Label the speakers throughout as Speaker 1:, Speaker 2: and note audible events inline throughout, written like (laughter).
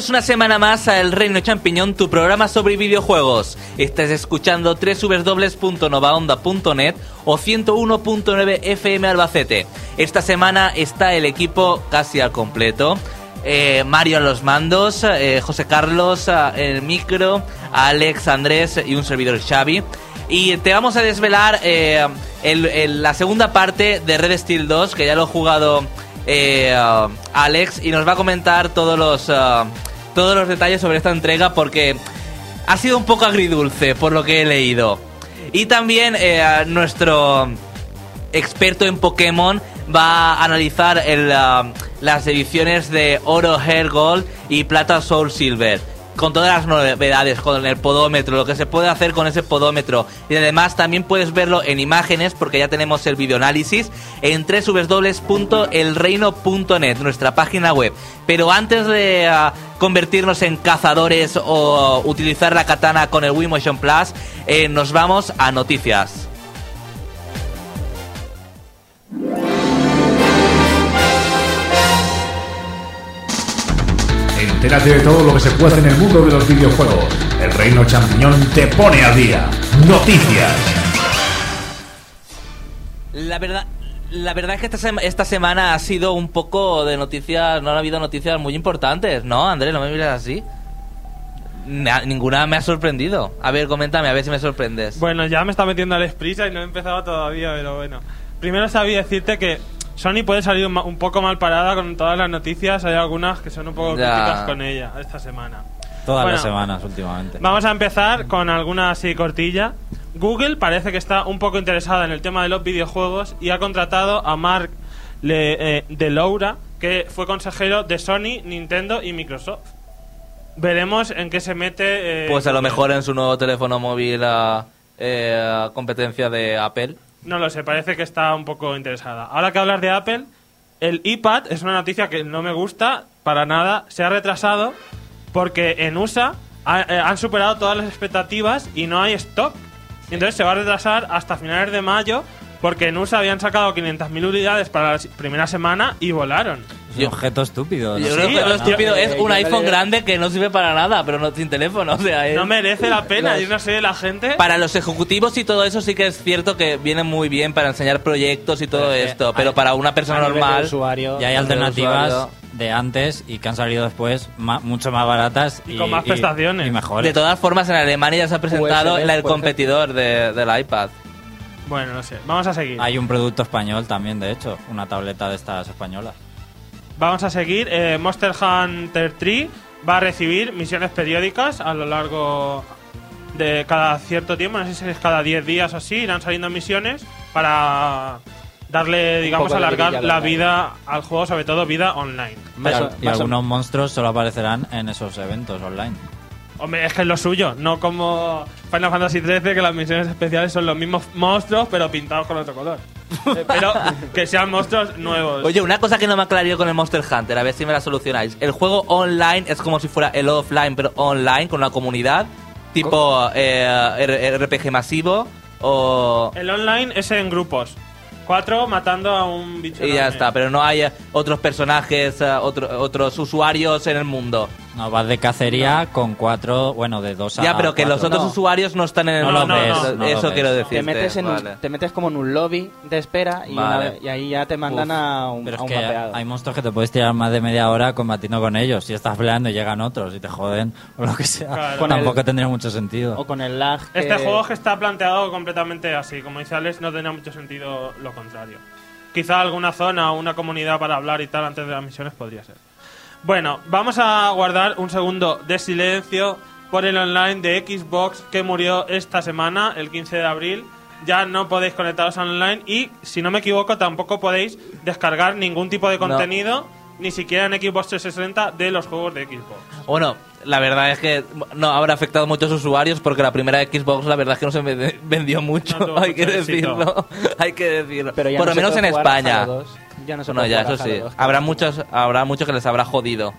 Speaker 1: Bienvenidos una semana más a El Reino Champiñón, tu programa sobre videojuegos. Estás escuchando www.novaonda.net o 101.9 FM Albacete. Esta semana está el equipo casi al completo. Eh, Mario en los mandos, eh, José Carlos eh, en el micro, Alex, Andrés y un servidor Xavi. Y te vamos a desvelar el- el- la segunda parte de Red Steel 2, que ya lo he jugado Alex, y nos va a comentar todos los, todos los detalles sobre esta entrega, porque ha sido un poco agridulce, por lo que he leído. Y también eh, nuestro experto en Pokémon va a analizar uh, las ediciones de Oro Hair Gold y Plata Soul Silver. Con todas las novedades, con el podómetro, lo que se puede hacer con ese podómetro. Y además también puedes verlo en imágenes, porque ya tenemos el videoanálisis, en www.elreino.net, nuestra página web. Pero antes de uh, convertirnos en cazadores o utilizar la katana con el Wii Motion Plus, eh, nos vamos a noticias.
Speaker 2: Entérate de todo lo que se puede en el mundo de los videojuegos. El Reino Champiñón te pone al día. Noticias.
Speaker 1: La verdad, la verdad es que esta, sema- esta semana ha sido un poco de noticias, no ha habido noticias muy importantes, ¿no, Andrés? No me mires así. Na- ninguna me ha sorprendido. A ver, coméntame, a ver si me sorprendes.
Speaker 3: Bueno, ya me está metiendo al prisa y no he empezado todavía, pero bueno. Primero sabía decirte que Sony puede salir un, poco mal parada con todas las noticias. Hay algunas que son un poco
Speaker 1: Ya.
Speaker 3: críticas con ella esta semana.
Speaker 4: Todas
Speaker 3: Bueno,
Speaker 4: las semanas últimamente.
Speaker 3: Vamos a empezar con alguna así cortilla. Google parece que está un poco interesada en el tema de los videojuegos y ha contratado a Mark Le- eh, de Laura, que fue consejero de Sony, Nintendo y Microsoft. Veremos en qué se mete. eh,
Speaker 1: pues a lo mejor en su nuevo teléfono móvil a competencia de Apple.
Speaker 3: No lo sé, parece que está un poco interesada. Ahora que hablas de Apple, el iPad es una noticia que no me gusta para nada. Se ha retrasado porque en USA ha- eh, han superado todas las expectativas y no hay stock. Entonces se va a retrasar hasta finales de mayo porque en USA habían sacado 500.000 unidades para la primera semana y volaron.
Speaker 4: Un objeto estúpido.
Speaker 1: Yo creo que lo estúpido
Speaker 5: eh,
Speaker 1: es un iPhone grande que no sirve para nada, pero no sin teléfono. O sea, es-
Speaker 3: No merece la pena,
Speaker 5: Los-
Speaker 3: yo no sé, la gente...
Speaker 1: Para los ejecutivos y todo eso sí que es cierto que viene muy bien para enseñar proyectos y todo
Speaker 4: Pero es que
Speaker 1: esto, pero
Speaker 4: hay-
Speaker 1: para una persona normal...
Speaker 5: usuario,
Speaker 4: Y hay
Speaker 1: de
Speaker 4: alternativas
Speaker 1: usuario.
Speaker 4: de antes y que han salido después ma- mucho más baratas
Speaker 3: Y con más prestaciones.
Speaker 4: Y mejores.
Speaker 1: De todas formas, en Alemania ya se ha presentado
Speaker 5: USB,
Speaker 1: la- el
Speaker 5: por
Speaker 1: competidor de- del iPad.
Speaker 3: Bueno, no sé, vamos a seguir.
Speaker 4: Hay un producto español también, de hecho, una tableta de estas españolas.
Speaker 3: Vamos a seguir. Eh, Monster Hunter 3 va a recibir misiones periódicas a lo largo de cada cierto tiempo. No sé si es cada 10 días o así. Irán saliendo misiones para darle, digamos, alargar la
Speaker 5: online.
Speaker 3: vida al juego, sobre todo vida online.
Speaker 5: Más
Speaker 4: y algunos monstruos solo aparecerán en esos eventos online.
Speaker 3: Hombre, es que es lo suyo, no como Final Fantasy XIII, que las misiones especiales son los mismos monstruos, pero pintados con otro color. (laughs) Eh, pero que sean monstruos nuevos.
Speaker 1: Oye, una cosa que no me aclarió con el Monster Hunter, a ver si me la solucionáis. El juego online es como si fuera el offline, pero online, con una comunidad, tipo eh, RPG masivo, o...
Speaker 3: El online es en grupos. Cuatro matando a un bicho.
Speaker 1: Y ya está, pero no hay eh, otros personajes, eh, otro- otros usuarios en el mundo.
Speaker 4: No, vas de cacería con cuatro, bueno, de dos a
Speaker 1: ya, pero que los otros
Speaker 5: No.
Speaker 1: usuarios no están en el
Speaker 4: No
Speaker 3: lo
Speaker 1: mundo.
Speaker 3: ves,
Speaker 1: Eso-
Speaker 4: no
Speaker 1: quiero decir.
Speaker 5: te metes, en un- te metes como en un lobby de espera y,
Speaker 1: Vale.
Speaker 5: ahí ya te mandan
Speaker 1: Uf.
Speaker 5: a un,
Speaker 4: Pero
Speaker 5: a
Speaker 4: es
Speaker 5: un
Speaker 4: que
Speaker 5: mapeado.
Speaker 4: hay monstruos que te puedes tirar más de media hora combatiendo con ellos. Si estás peleando y llegan otros y te joden (laughs) o lo que sea,
Speaker 3: Claro.
Speaker 5: Con
Speaker 4: tampoco
Speaker 5: el-
Speaker 4: tendría mucho sentido.
Speaker 5: O con el lag.
Speaker 3: Este juego que está planteado completamente así. Como dice Alex, no tendría mucho sentido lo contrario. Quizá alguna zona o una comunidad para hablar y tal antes de las misiones podría ser. Bueno, vamos a guardar un segundo de silencio por el online de Xbox que murió esta semana, el 15 de abril. Ya no podéis conectaros online y, si no me equivoco, tampoco podéis descargar ningún tipo de contenido, ni siquiera en Xbox 360, de los juegos de Xbox.
Speaker 1: Bueno, la verdad es que no habrá afectado a muchos usuarios porque la primera Xbox la verdad es que no se (laughs) vendió mucho,
Speaker 3: No
Speaker 1: hay
Speaker 3: mucho
Speaker 1: que
Speaker 3: éxito.
Speaker 1: decirlo. (laughs) hay que decirlo.
Speaker 5: Pero ya
Speaker 1: Por
Speaker 5: no
Speaker 1: lo menos en España.
Speaker 5: Halo 2. Ya no se
Speaker 1: No,
Speaker 5: puede
Speaker 1: ya
Speaker 5: jugar
Speaker 1: eso
Speaker 5: a
Speaker 1: sí.
Speaker 5: Halo 2,
Speaker 1: Habrá muchos, habrá muchos que les habrá jodido.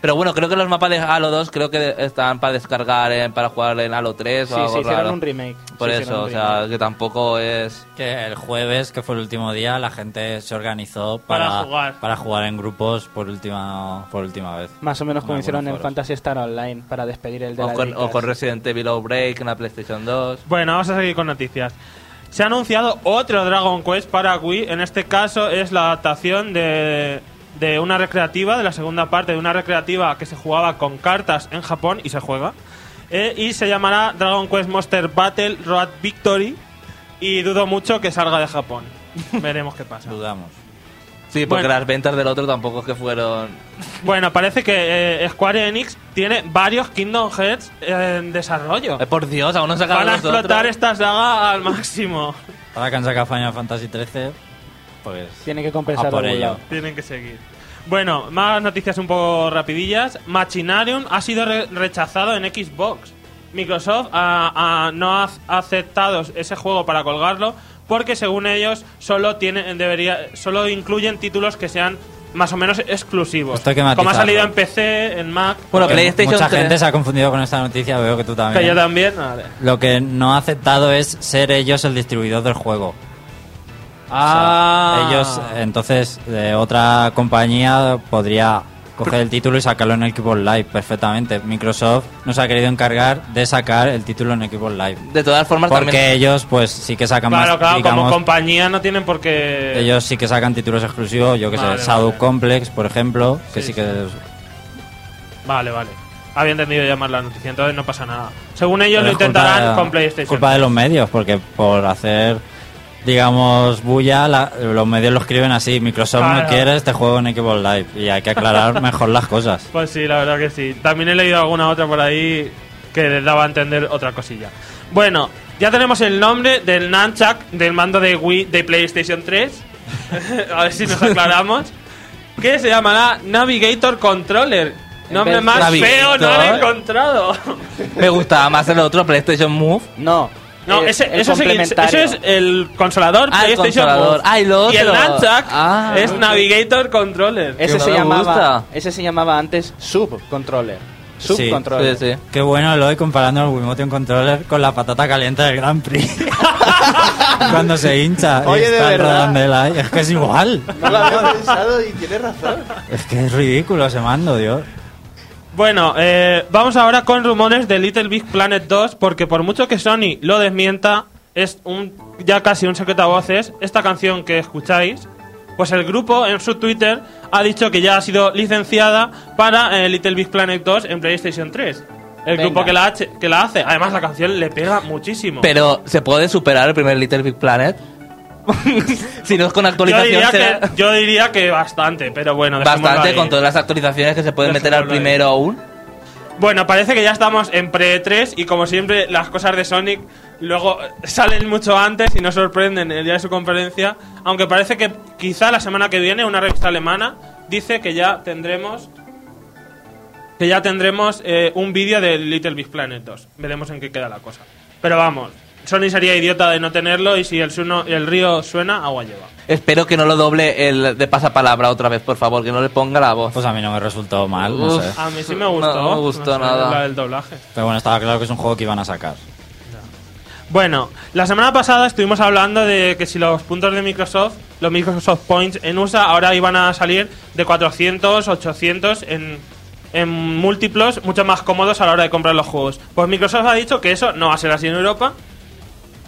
Speaker 1: Pero bueno, creo que los mapas de Halo 2 creo que están para descargar en- para jugar en Halo 3 o
Speaker 5: Sí,
Speaker 1: algo
Speaker 5: sí, hicieron
Speaker 1: raro.
Speaker 5: un remake.
Speaker 1: Por
Speaker 5: Sí,
Speaker 1: eso, o sea,
Speaker 5: remake.
Speaker 1: que tampoco es...
Speaker 4: Que el jueves, que fue el último día, la gente se organizó
Speaker 3: Para
Speaker 4: para,
Speaker 3: jugar.
Speaker 4: para jugar en grupos por última, por última vez.
Speaker 5: Más o menos como
Speaker 4: En
Speaker 5: hicieron en. Fantasy Star Online para despedir el de
Speaker 1: O
Speaker 5: la
Speaker 1: con, o con Resident Evil Outbreak en la PlayStation 2.
Speaker 3: Bueno, vamos a seguir con noticias. Se ha anunciado otro Dragon Quest para Wii. En este caso es la adaptación de, de una recreativa, de la segunda parte de una recreativa que se jugaba con cartas en Japón y se juega. Eh, y se llamará Dragon Quest Monster Battle Road Victory. Y dudo mucho que salga de Japón. (laughs) Veremos qué pasa.
Speaker 4: Dudamos.
Speaker 1: Sí, porque
Speaker 3: Bueno.
Speaker 1: las ventas del otro tampoco es que fueron...
Speaker 3: Bueno, parece que eh, Square Enix tiene varios Kingdom Hearts en desarrollo.
Speaker 1: Eh, por Dios, aún no sacan
Speaker 3: Van a
Speaker 1: los otros.
Speaker 3: explotar esta saga al máximo.
Speaker 4: Ahora que han sacado Final Fantasy XIII, pues...
Speaker 5: Tiene que compensar
Speaker 4: por ello.
Speaker 5: lado.
Speaker 3: Tienen que seguir. Bueno, más noticias un poco rapidillas. Machinarium ha sido re- rechazado en Xbox. Microsoft no ha aceptado ese juego para colgarlo porque según ellos solo tienen debería solo incluyen títulos que sean más o menos exclusivos.
Speaker 4: Esto hay que
Speaker 3: Como ha salido en PC, en Mac,
Speaker 1: Bueno, PlayStation
Speaker 4: Mucha
Speaker 1: 3.
Speaker 4: gente se ha confundido con esta noticia, veo que tú también.
Speaker 3: que yo también. Vale.
Speaker 4: Lo que no ha aceptado es ser ellos el distribuidor del juego. O sea,
Speaker 3: Ah.
Speaker 4: ellos, eh, entonces, de otra compañía podría coger el título y sacarlo en Xbox Live perfectamente. Microsoft nos ha querido encargar de sacar el título en Xbox Live.
Speaker 1: De todas formas,
Speaker 4: Porque
Speaker 1: también...
Speaker 4: ellos, pues, sí que sacan
Speaker 3: Claro,
Speaker 4: más,
Speaker 3: claro, como
Speaker 4: digamos,
Speaker 3: compañía no tienen por qué.
Speaker 4: ellos sí que sacan títulos exclusivos, yo que
Speaker 3: Vale,
Speaker 4: sé, Shadow
Speaker 3: vale.
Speaker 4: Complex, por ejemplo, que
Speaker 3: Sí,
Speaker 4: sí,
Speaker 3: sí.
Speaker 4: que...
Speaker 3: Vale, vale. Había entendido llamar la noticia, entonces no pasa nada. Según ellos
Speaker 4: Pero
Speaker 3: lo intentarán
Speaker 4: de-
Speaker 3: con PlayStation.
Speaker 4: culpa de los medios, porque por hacer, digamos, bulla, la- los medios lo escriben así. Microsoft
Speaker 3: Claro.
Speaker 4: no quiere este juego en Xbox Live y hay que aclarar (laughs) mejor las cosas.
Speaker 3: Pues sí, la verdad que sí. También he leído alguna otra por ahí que les daba a entender otra cosilla. Bueno, ya tenemos el nombre del Nunchuck del mando de Wii de PlayStation 3. (laughs) a ver si nos (laughs) aclaramos. Que se llamará Navigator Controller. Nombre más feo no lo he encontrado.
Speaker 1: Me gustaba más el otro, PlayStation Move.
Speaker 5: No.
Speaker 3: No,
Speaker 5: eh,
Speaker 3: ese,
Speaker 5: el
Speaker 3: eso, sí-
Speaker 5: complementario.
Speaker 3: eso es el consolador
Speaker 1: Ah, el
Speaker 3: PlayStation
Speaker 1: consolador. Ah, y lo
Speaker 3: Y el. Nunchuck
Speaker 1: Ah.
Speaker 3: es Navigator Controller.
Speaker 5: Ese se llamaba
Speaker 1: gusta.
Speaker 5: ese se llamaba antes.
Speaker 4: Sí,
Speaker 5: Subcontroller.
Speaker 1: Sí, sí.
Speaker 4: Qué bueno lo he comparando el Wiimotion Controller con la patata caliente del Grand Prix. (laughs) Cuando se hincha y
Speaker 5: Oye, de
Speaker 4: está el
Speaker 5: verdad.
Speaker 4: Es que es igual.
Speaker 5: No lo había pensado y tienes razón.
Speaker 4: Es que es ridículo ese mando, Dios.
Speaker 3: Bueno, eh, vamos ahora con rumores de Little Big Planet 2, porque por mucho que Sony lo desmienta, es un ya casi un secreto a voces. Esta canción que escucháis, pues el grupo en su Twitter ha dicho que ya ha sido licenciada para eh, Little Big Planet 2 en PlayStation 3. El
Speaker 5: Venga.
Speaker 3: grupo que la, que la hace. Además, la canción le pega muchísimo.
Speaker 1: Pero, ¿se puede superar el primer Little Big Planet? (laughs) si no es con
Speaker 3: yo,
Speaker 1: será
Speaker 3: que, yo diría que bastante, pero bueno,
Speaker 1: bastante
Speaker 3: ahí.
Speaker 1: con todas las actualizaciones que se pueden meter al
Speaker 3: ahí.
Speaker 1: primero aún.
Speaker 3: Bueno, parece que ya estamos en pre-3 y como siempre las cosas de Sonic luego salen mucho antes y nos sorprenden el día de su conferencia, aunque parece que quizá la semana que viene una revista alemana dice que ya tendremos que ya tendremos eh, un vídeo de Little Big Planet 2. Veremos en qué queda la cosa. Pero vamos, Sony sería idiota de no tenerlo y si el, suno- el río suena, agua lleva.
Speaker 1: Espero que no lo doble el de pasapalabra otra vez, por favor, que no le ponga la voz.
Speaker 4: Pues a mí no me resultó mal, no sé.
Speaker 3: A mí sí me gustó.
Speaker 1: No me gustó
Speaker 3: sé,
Speaker 1: nada.
Speaker 3: La del doblaje.
Speaker 4: Pero bueno, estaba claro que es un juego que iban a sacar.
Speaker 3: Bueno, la semana pasada estuvimos hablando de que si los puntos de Microsoft, los Microsoft Points en USA, ahora iban a salir de 400, 800 en, en múltiplos, mucho más cómodos a la hora de comprar los juegos. Pues Microsoft ha dicho que eso no va a ser así en Europa,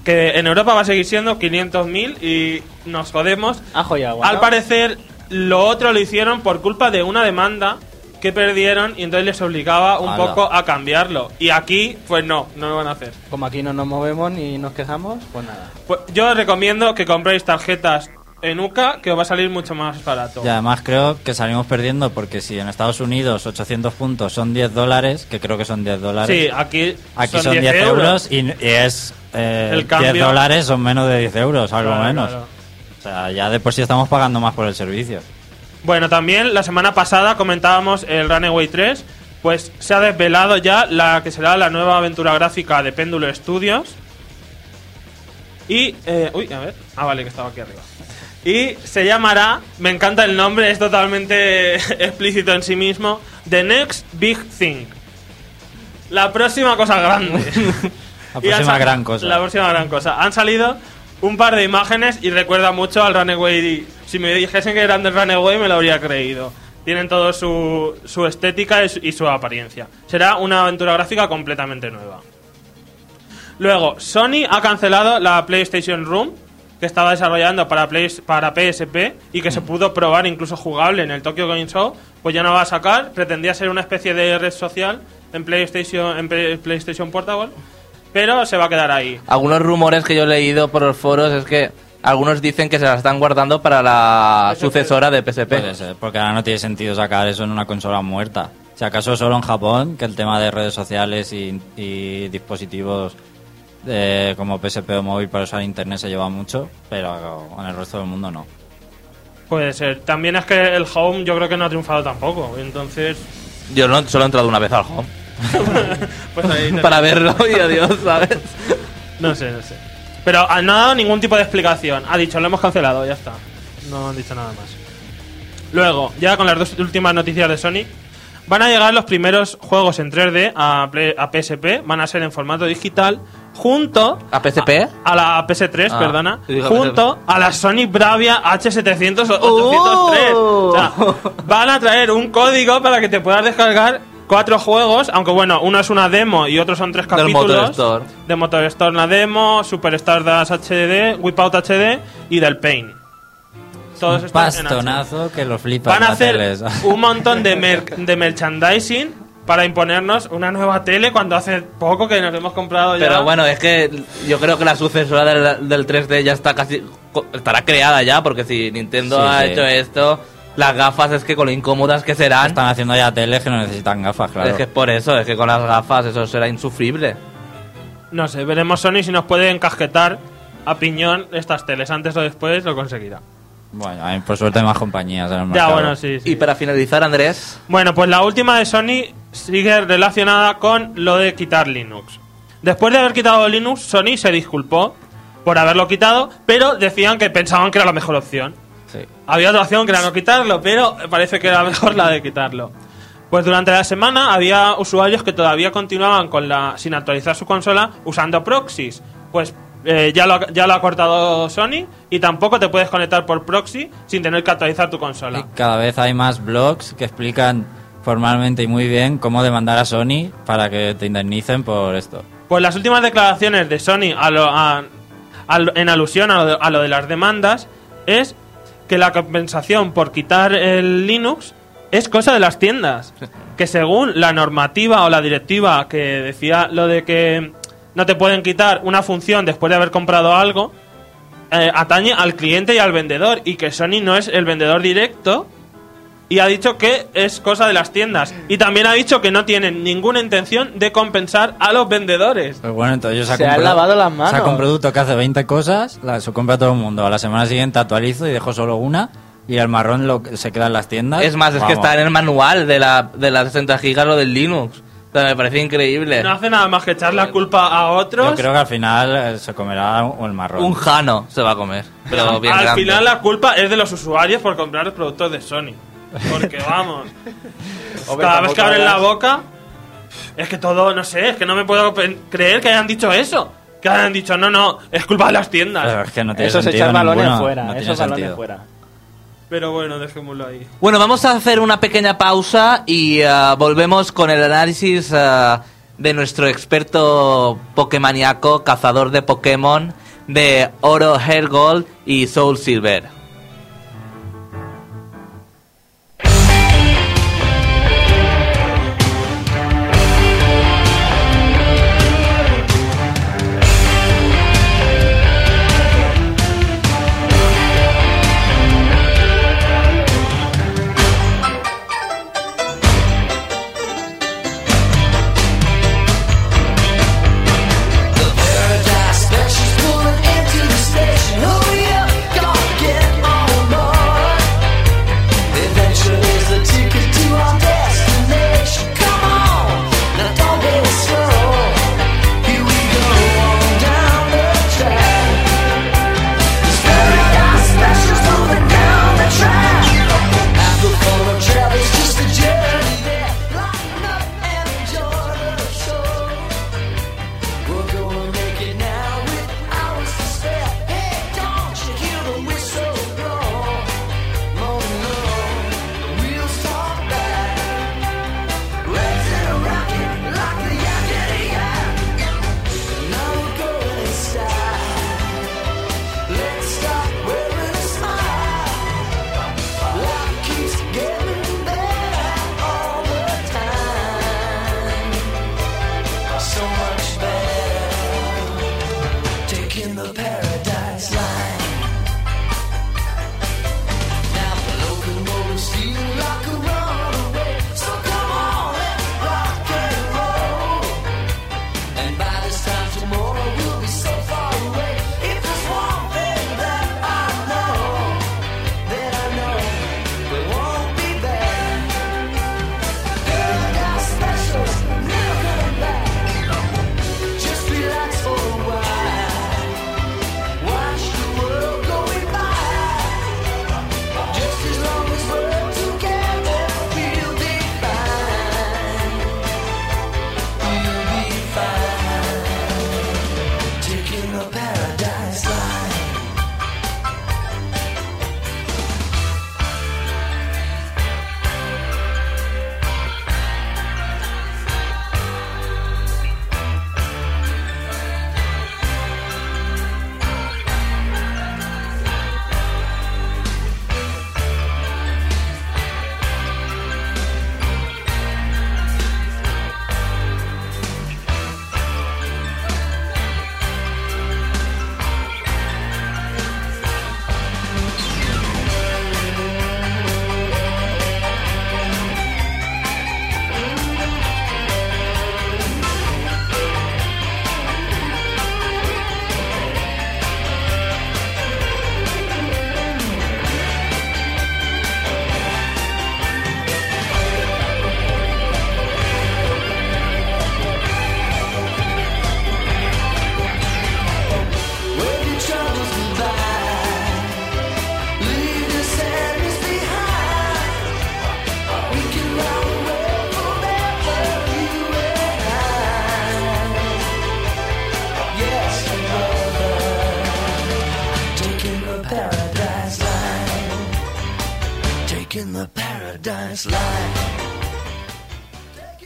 Speaker 3: que en Europa va a seguir siendo 500.000 y nos jodemos.
Speaker 5: Ajo y agua.
Speaker 3: Al
Speaker 5: ¿no?
Speaker 3: parecer, lo otro lo hicieron por culpa de una demanda que perdieron y entonces les obligaba un
Speaker 4: Ala.
Speaker 3: poco a cambiarlo. Y aquí, pues no, no lo van a hacer.
Speaker 5: Como aquí no nos movemos ni nos quejamos, pues nada.
Speaker 3: Pues yo os recomiendo que compréis tarjetas en UCA, que va a salir mucho más barato.
Speaker 4: Y además creo que salimos perdiendo porque si en Estados Unidos 800 puntos son 10 dólares, que creo que son 10 dólares,
Speaker 3: Sí, aquí,
Speaker 4: aquí son, 10 euros, y, y es eh,
Speaker 3: El
Speaker 4: 10
Speaker 3: cambio-
Speaker 4: dólares son menos de 10 euros, algo
Speaker 3: Claro,
Speaker 4: menos.
Speaker 3: claro.
Speaker 4: O sea, ya de por sí estamos pagando más por el servicio.
Speaker 3: Bueno, también la semana pasada comentábamos el Runaway 3, pues se ha desvelado ya la que será la nueva aventura gráfica de Péndulo Studios. Y, eh, uy, a ver, ah, vale, que estaba aquí arriba. Y se llamará, me encanta el nombre, es totalmente (laughs) explícito en sí mismo, The Next Big Thing. La próxima cosa grande. (laughs)
Speaker 4: La (laughs) próxima gran cosa.
Speaker 3: La próxima gran cosa. Han salido un par de imágenes y recuerda mucho al Runaway. Si me dijesen que eran del Runaway me lo habría creído. Tienen todo su, su estética y su, y su apariencia. Será una aventura gráfica completamente nueva. Luego, Sony ha cancelado la PlayStation Room que estaba desarrollando para, Play- para PSP y que se pudo probar incluso jugable en el Tokyo Game Show, pues ya no va a sacar. Pretendía ser una especie de red social en PlayStation, en Play- PlayStation Portable, pero se va a quedar ahí.
Speaker 1: Algunos rumores que yo he leído por los foros es que algunos dicen que se la están guardando para la sucesora de PSP.
Speaker 4: Puede ser, porque ahora no tiene sentido sacar eso en una consola muerta. Si acaso solo en Japón, que el tema de redes sociales y, y dispositivos eh, como PSP o móvil para usar internet se lleva mucho, pero en el resto del mundo no.
Speaker 3: Puede ser. También es que el Home yo creo que no ha triunfado tampoco. Entonces,
Speaker 1: Yo no, solo he entrado una vez al home. (laughs)
Speaker 3: pues ahí (laughs)
Speaker 1: para verlo y adiós, ¿sabes? (laughs)
Speaker 3: No sé, no sé. Pero no ha dado ningún tipo de explicación. Ha dicho, lo hemos cancelado, ya está. No han dicho nada más. Luego, ya con las dos últimas noticias de Sony, van a llegar los primeros juegos en 3D a, a PSP, van a ser en formato digital, junto
Speaker 1: ¿A PSP?
Speaker 3: a la PS3,
Speaker 1: Ah,
Speaker 3: perdona, junto a la Sony Bravia H700 o 803.
Speaker 1: ¡Oh!
Speaker 3: O sea, van a traer un código para que te puedas descargar cuatro juegos, aunque bueno, uno es una demo y otros son tres
Speaker 1: Del
Speaker 3: capítulos.
Speaker 1: Motor Store.
Speaker 3: De Motor Store la demo, Super Stardust HD, Wipeout HD y del Pain. Todos
Speaker 4: Un
Speaker 3: están en
Speaker 4: que lo flipa
Speaker 3: Van a hacer un montón de, mer- de merchandising para imponernos una nueva tele cuando hace poco que nos hemos comprado ya.
Speaker 1: Pero bueno, es que yo creo que la sucesora del, del 3D ya está casi. estará creada ya, porque si Nintendo
Speaker 4: Sí,
Speaker 1: ha
Speaker 4: sí.
Speaker 1: hecho esto, las gafas es que con lo incómodas que serán.
Speaker 4: Están haciendo ya teles que no necesitan gafas, claro.
Speaker 1: Es que es por eso, es que con las gafas eso será insufrible.
Speaker 3: No sé, veremos Sony si nos puede encasquetar a piñón estas teles. Antes o después lo conseguirá.
Speaker 4: Bueno, hay- por suerte hay más compañías en el
Speaker 3: Ya, bueno, sí, sí.
Speaker 1: Y para finalizar, Andrés,
Speaker 3: Bueno, pues la última de Sony sigue relacionada con lo de quitar Linux. Después de haber quitado Linux, Sony se disculpó por haberlo quitado, pero decían que pensaban que era la mejor opción.
Speaker 4: Sí.
Speaker 3: Había otra opción que era no quitarlo, pero parece que era (laughs) mejor la de quitarlo. Pues durante la semana había usuarios que todavía continuaban con la sin actualizar su consola usando proxies. Pues eh, ya, lo, ha- ya lo ha cortado Sony y tampoco te puedes conectar por proxy sin tener que actualizar tu
Speaker 4: Y
Speaker 3: consola.
Speaker 4: cada vez hay más blogs que explican formalmente y muy bien cómo demandar a Sony para que te indemnicen por esto.
Speaker 3: Pues las últimas declaraciones de Sony a lo- a- en alusión a lo, de, a lo de las demandas es que la compensación por quitar el Linux es cosa de las tiendas. Que según la normativa o la directiva que decía lo de que no te pueden quitar una función después de haber comprado algo, eh, atañe al cliente y al vendedor y que Sony no es el vendedor directo y ha dicho que es cosa de las tiendas y también ha dicho que no tienen ninguna intención de compensar a los vendedores.
Speaker 4: Pues bueno, entonces
Speaker 5: Se
Speaker 4: sacan
Speaker 5: han
Speaker 4: un produ-
Speaker 5: lavado las manos.
Speaker 4: Saca un producto que hace 20 cosas, la, se compra todo el mundo. A la semana siguiente actualizo y dejo solo una. Y el marrón lo, se queda en las tiendas.
Speaker 1: es más, es que está en el manual de la, de las 60 gigas lo del Linux. O sea, me parece increíble.
Speaker 3: No hace nada más que echar la culpa a otros.
Speaker 4: Yo creo que al final eh, se comerá el marrón.
Speaker 1: Un jano se va a comer. Pero bien
Speaker 3: Al
Speaker 1: grande.
Speaker 3: final la culpa es de los usuarios por comprar los productos de Sony. Porque vamos,
Speaker 5: Hombre,
Speaker 3: cada vez que abren la boca, es que todo, no sé, es que no me puedo creer que hayan dicho eso. Que hayan dicho, no, no, es culpa de las
Speaker 4: Pero
Speaker 3: tiendas.
Speaker 4: es que no tiene
Speaker 5: Eso es echar balones
Speaker 4: ninguno,
Speaker 5: fuera.
Speaker 4: no
Speaker 5: esos balones
Speaker 4: sentido.
Speaker 5: fuera.
Speaker 3: Pero bueno, dejémoslo ahí.
Speaker 1: Bueno, vamos a hacer una pequeña pausa y ah, volvemos con el análisis ah, de nuestro experto pokemaniaco, cazador de Pokémon, de Oro Hergold y Soul Silver.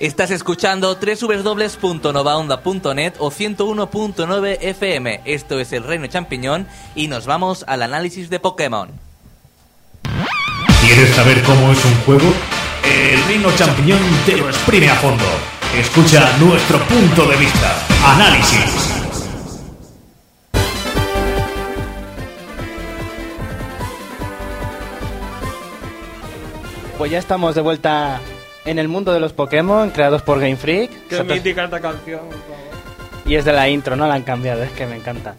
Speaker 1: Estás escuchando www.novaonda.net o 101.9 FM. Esto es el Reino Champiñón y nos vamos al análisis de Pokémon.
Speaker 2: ¿Quieres saber cómo es un juego? El Reino Champiñón te lo exprime a fondo. Escucha nuestro punto de vista. Análisis.
Speaker 5: Pues ya estamos de vuelta en el mundo de los Pokémon, creados por Game Freak.
Speaker 3: Qué mítica esta canción, por favor.
Speaker 5: Y es de la intro, no la han cambiado, es que me encanta.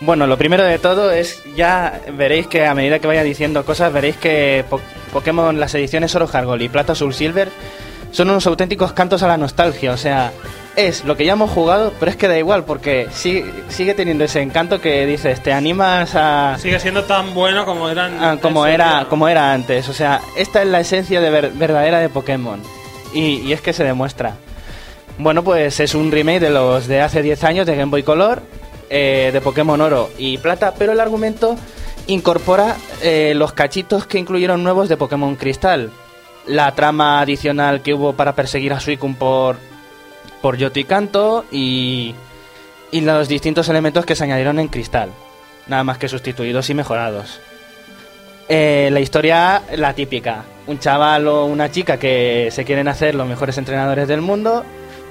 Speaker 5: Bueno, lo primero de todo es, ya veréis que a medida que vaya diciendo cosas, veréis que Po- Pokémon, las ediciones Oro Hargol y Plata Soul Silver, son unos auténticos cantos a la nostalgia. O sea, es lo que ya hemos jugado, pero es que da igual, porque sigue, sigue teniendo ese encanto que dices, te animas a,
Speaker 3: Sigue siendo tan bueno como eran.
Speaker 5: Ah, como era como era antes. O sea, esta es la esencia de ver- verdadera de Pokémon. Y, y es que se demuestra. Bueno, pues es un remake de los de hace 10 años de Game Boy Color, eh, de Pokémon Oro y Plata, pero el argumento incorpora eh, los cachitos que incluyeron nuevos de Pokémon Cristal. La trama adicional que hubo para perseguir a Suicune por, por Yoto y Kanto y, y los distintos elementos que se añadieron en Cristal. Nada más que sustituidos y mejorados. Eh, la historia, la típica. Un chaval o una chica que se quieren hacer los mejores entrenadores del mundo,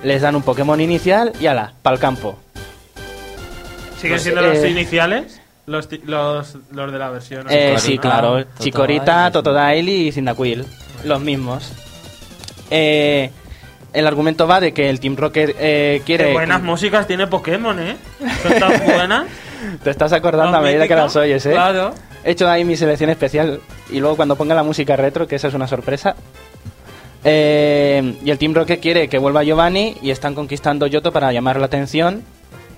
Speaker 5: les dan un Pokémon inicial y ala, pa'l campo.
Speaker 3: ¿Siguen
Speaker 5: Pues,
Speaker 3: siendo los
Speaker 5: eh,
Speaker 3: iniciales? Los, los, los de la versión.
Speaker 5: Eh, sí, claro. Chikorita,
Speaker 4: sí.
Speaker 5: Totodile y Cyndaquil. Los mismos. Eh, el argumento va de que el Team Rocket eh, quiere...
Speaker 3: Qué buenas músicas tiene Pokémon, ¿eh? Son tan (laughs) buenas.
Speaker 5: Te estás acordando a medida que las oyes, ¿eh?
Speaker 3: Claro.
Speaker 5: He hecho ahí mi selección especial y luego cuando ponga la música retro, que esa es una sorpresa. Eh, y el Team Rocket quiere que vuelva Giovanni y están conquistando Yoto para llamar la atención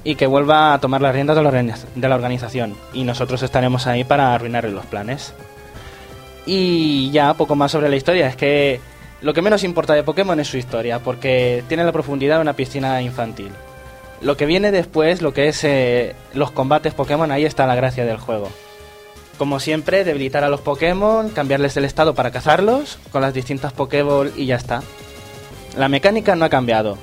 Speaker 5: y que vuelva a tomar las riendas de la, organiz- de la organización. Y nosotros estaremos ahí para arruinarle los planes. Y ya poco más sobre la historia. Es que lo que menos importa de Pokémon es su historia, porque tiene la profundidad de una piscina infantil. Lo que viene después, lo que es eh, los combates Pokémon, ahí está la gracia del juego. Como siempre, debilitar a los Pokémon, cambiarles el estado para cazarlos con las distintas Pokéball y ya está. La mecánica no ha cambiado.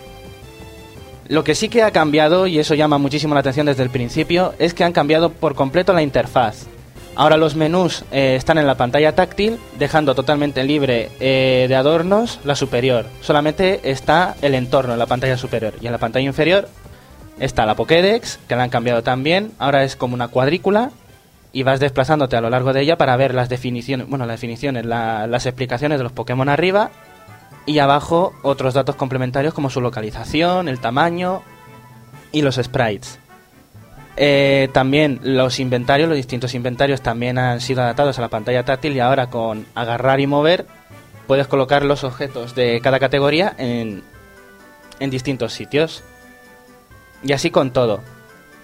Speaker 5: Lo que sí que ha cambiado, y eso llama muchísimo la atención desde el principio, es que han cambiado por completo la interfaz. Ahora los menús eh, están en la pantalla táctil, dejando totalmente libre eh, de adornos la superior. Solamente está el entorno en la pantalla superior y en la pantalla inferior Está la Pokédex, que la han cambiado también. Ahora es como una cuadrícula y vas desplazándote a lo largo de ella para ver las definiciones, bueno, las definiciones, la- las explicaciones de los Pokémon arriba y abajo otros datos complementarios como su localización, el tamaño y los sprites. Eh, también los inventarios, los distintos inventarios también han sido adaptados a la pantalla táctil y ahora con agarrar y mover puedes colocar los objetos de cada categoría en, en distintos sitios. Y así con todo.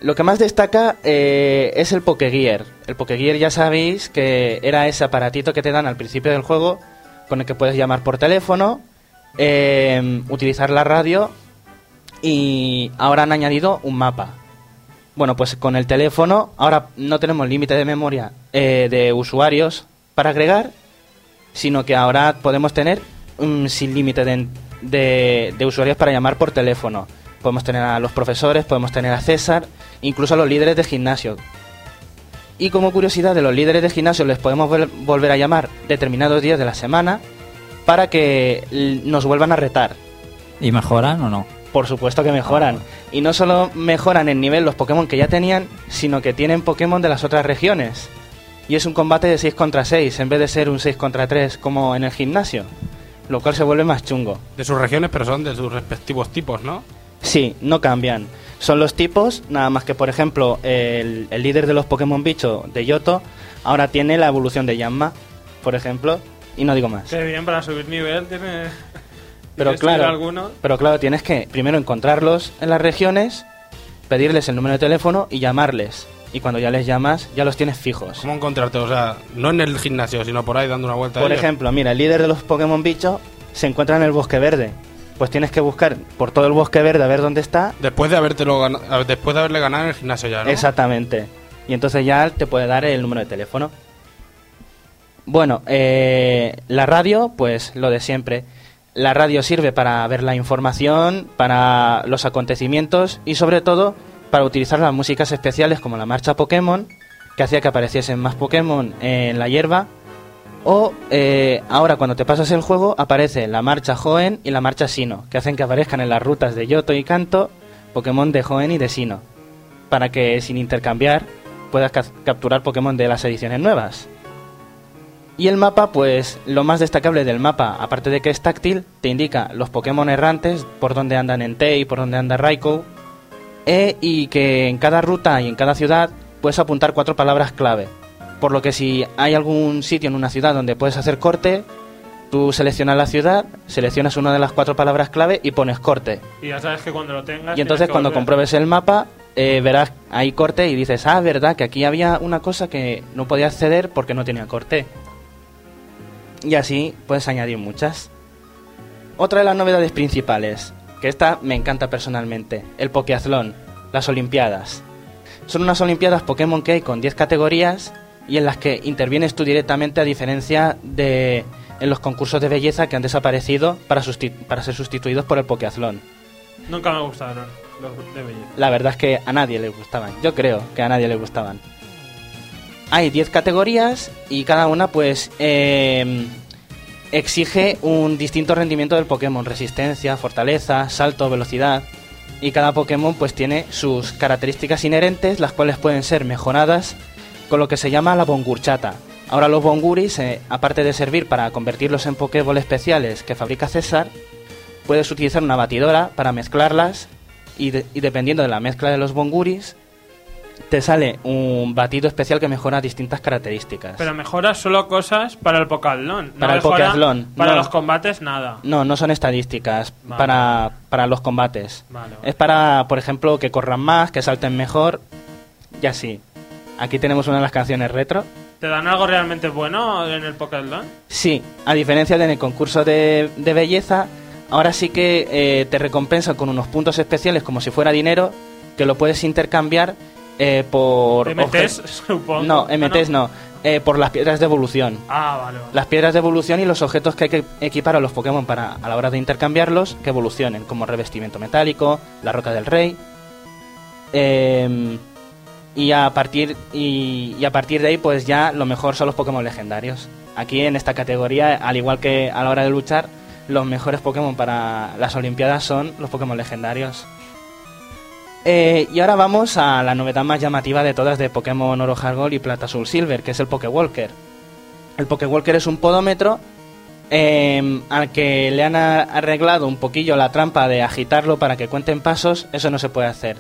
Speaker 5: Lo que más destaca eh, es el Pokegear. El Pokegear ya sabéis que era ese aparatito que te dan al principio del juego con el que puedes llamar por teléfono, eh, utilizar la radio y ahora han añadido un mapa. Bueno, pues con el teléfono ahora no tenemos límite de memoria eh, de usuarios para agregar, sino que ahora podemos tener un sin límite de, de- de usuarios para llamar por teléfono. Podemos tener a los profesores, podemos tener a César, incluso a los líderes de gimnasio. Y como curiosidad de los líderes de gimnasio les podemos vol- volver a llamar determinados días de la semana para que nos vuelvan a retar.
Speaker 4: ¿Y mejoran o no?
Speaker 5: Por supuesto que mejoran. Y no solo mejoran en nivel los Pokémon que ya tenían, sino que tienen Pokémon de las otras regiones. Y es un combate de 6 contra 6, en vez de ser un 6 contra 3 como en el gimnasio. Lo cual se vuelve más chungo.
Speaker 6: De sus regiones, pero son de sus respectivos tipos, ¿no?
Speaker 5: Sí, no cambian. Son los tipos, nada más que por ejemplo el, el líder de los Pokémon bicho de Yoto ahora tiene la evolución de Yanma, por ejemplo, y no digo más.
Speaker 3: Qué bien, para subir nivel tiene...
Speaker 5: Pero
Speaker 3: ¿Tienes que subir
Speaker 5: claro,
Speaker 3: alguno?
Speaker 5: pero claro, tienes que primero encontrarlos en las regiones, pedirles el número de teléfono y llamarles. Y cuando ya les llamas, ya los tienes fijos.
Speaker 6: ¿Cómo encontrarte? O sea, no en el gimnasio, sino por ahí dando una vuelta.
Speaker 5: Por ejemplo, mira, el líder de los Pokémon bicho se encuentra en el bosque verde. Pues tienes que buscar por todo el bosque verde a ver dónde está.
Speaker 6: Después de, habértelo gana- después de haberle ganado en el gimnasio ya, ¿no?
Speaker 5: Exactamente. Y entonces ya te puede dar el número de teléfono. Bueno, eh, la radio, pues lo de siempre. La radio sirve para ver la información, para los acontecimientos y sobre todo para utilizar las músicas especiales como la marcha Pokémon, que hacía que apareciesen más Pokémon en la hierba. O eh, ahora cuando te pasas el juego aparece la marcha Joen y la marcha Sino, que hacen que aparezcan en las rutas de Yoto y Kanto Pokémon de Joen y de Sino, para que sin intercambiar puedas ca- capturar Pokémon de las ediciones nuevas. Y el mapa, pues lo más destacable del mapa, aparte de que es táctil, te indica los Pokémon errantes, por donde andan Entei, por donde anda Raikou, e- y que en cada ruta y en cada ciudad puedes apuntar cuatro palabras clave. Por lo que si hay algún sitio en una ciudad donde puedes hacer corte, tú seleccionas la ciudad, seleccionas una de las cuatro palabras clave y pones corte.
Speaker 3: Y ya sabes que cuando lo tengas...
Speaker 5: Y entonces cuando compruebes el mapa, eh, verás ahí corte y dices, ah, verdad, que aquí había una cosa que no podía acceder porque no tenía corte. Y así puedes añadir muchas. Otra de las novedades principales, que esta me encanta personalmente, el Pokeathlon, las Olimpiadas. Son unas Olimpiadas Pokémon que hay con 10 categorías y en las que intervienes tú directamente a diferencia de en los concursos de belleza que han desaparecido para, para ser sustituidos por el Pokeathlon.
Speaker 3: Nunca me gustaron los de belleza.
Speaker 5: La verdad es que a nadie le gustaban. Yo creo que a nadie le gustaban. Hay 10 categorías y cada una pues eh, exige un distinto rendimiento del Pokémon. Resistencia, fortaleza, salto, velocidad. Y cada Pokémon pues tiene sus características inherentes, las cuales pueden ser mejoradas con lo que se llama la Bongurchata. Ahora los Bonguris, eh, aparte de servir para convertirlos en Pokéball especiales que fabrica César, puedes utilizar una batidora para mezclarlas y dependiendo de la mezcla de los bonguris te sale un batido especial que mejora distintas características.
Speaker 3: Pero mejora solo cosas para el Pokéathlon. No
Speaker 5: Para el Pokéathlon,
Speaker 3: Para
Speaker 5: no.
Speaker 3: los combates, nada.
Speaker 5: No, no son estadísticas
Speaker 3: Vale.
Speaker 5: para, para los combates.
Speaker 3: Vale, vale.
Speaker 5: Es para, por ejemplo, que corran más, que salten mejor y así. Aquí tenemos una de las canciones retro.
Speaker 3: ¿Te dan algo realmente bueno en el Pokéathlon?
Speaker 5: Sí, a diferencia de en el concurso de, de belleza, ahora sí que eh, te recompensan con unos puntos especiales como si fuera dinero, que lo puedes intercambiar eh, por...
Speaker 3: MTs, supongo.
Speaker 5: No,
Speaker 3: Ah,
Speaker 5: MTs no, eh, por las piedras de evolución.
Speaker 3: Ah, vale, vale.
Speaker 5: Las piedras de evolución y los objetos que hay que equipar a los Pokémon para a la hora de intercambiarlos que evolucionen, como revestimiento metálico, la roca del rey. Em, y a partir y, y a partir de ahí, pues ya lo mejor son los Pokémon legendarios. Aquí en esta categoría, al igual que a la hora de luchar, los mejores Pokémon para las Olimpiadas son los Pokémon legendarios. Eh, y ahora vamos a la novedad más llamativa de todas de Pokémon Oro Hard Gold y Plata Soul Silver, que es el Pokéwalker. El Pokéwalker es un podómetro eh, al que le han arreglado un poquillo la trampa de agitarlo para que cuenten pasos. Eso no se puede hacer.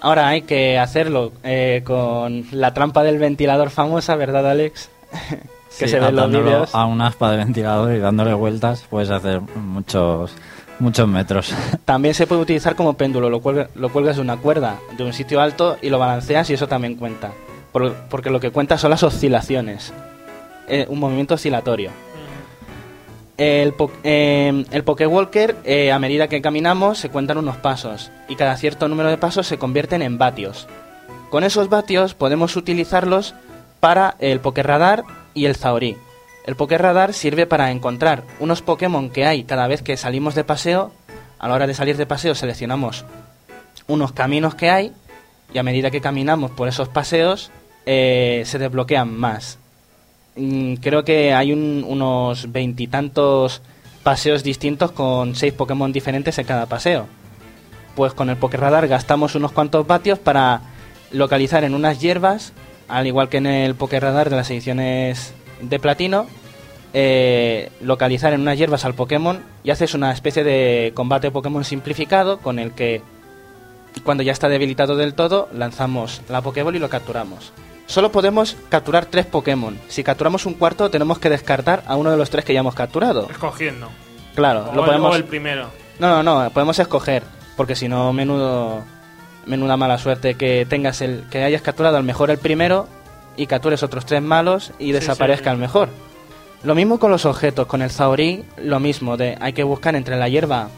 Speaker 5: Ahora hay que hacerlo eh, con la trampa del ventilador famosa, ¿verdad, Alex? (laughs) que
Speaker 4: Sí,
Speaker 5: se ve en los vídeos.
Speaker 4: a un aspa de ventilador y dándole vueltas puedes hacer muchos muchos metros. (laughs)
Speaker 5: También se puede utilizar como péndulo, lo, cuelga- lo cuelgas de una cuerda, de un sitio alto y lo balanceas y eso también cuenta. Por- porque lo que cuenta son las oscilaciones, eh, un movimiento oscilatorio. El, po- eh, el Pokéwalker, eh, a medida que caminamos, se cuentan unos pasos y cada cierto número de pasos se convierten en vatios. Con esos vatios podemos utilizarlos para el Pokéradar y el Zaorí. El Pokéradar sirve para encontrar unos Pokémon que hay cada vez que salimos de paseo. A la hora de salir de paseo seleccionamos unos caminos que hay y a medida que caminamos por esos paseos eh, se desbloquean más. Mm, creo que hay un- unos veintitantos paseos distintos con seis Pokémon diferentes en cada paseo. Pues con el Pokéradar gastamos unos cuantos vatios para localizar en unas hierbas, al igual que en el Pokéradar de las ediciones de platino, eh, localizar en unas hierbas al Pokémon y haces una especie de combate Pokémon simplificado con el que cuando ya está debilitado del todo lanzamos la Pokéball y lo capturamos. Solo podemos capturar tres Pokémon. Si capturamos un cuarto tenemos que descartar a uno de los tres que ya hemos capturado.
Speaker 3: Escogiendo.
Speaker 5: Claro,
Speaker 3: O,
Speaker 5: lo
Speaker 3: el,
Speaker 5: podemos...
Speaker 3: o el primero.
Speaker 5: No, no, no, podemos escoger, porque si no, menudo, menuda mala suerte que tengas el, que hayas capturado al mejor el primero y captures otros tres malos y desaparezca
Speaker 3: sí.
Speaker 5: el mejor. Lo mismo con los objetos, con el Zaorí, lo mismo, de hay que buscar entre la hierba,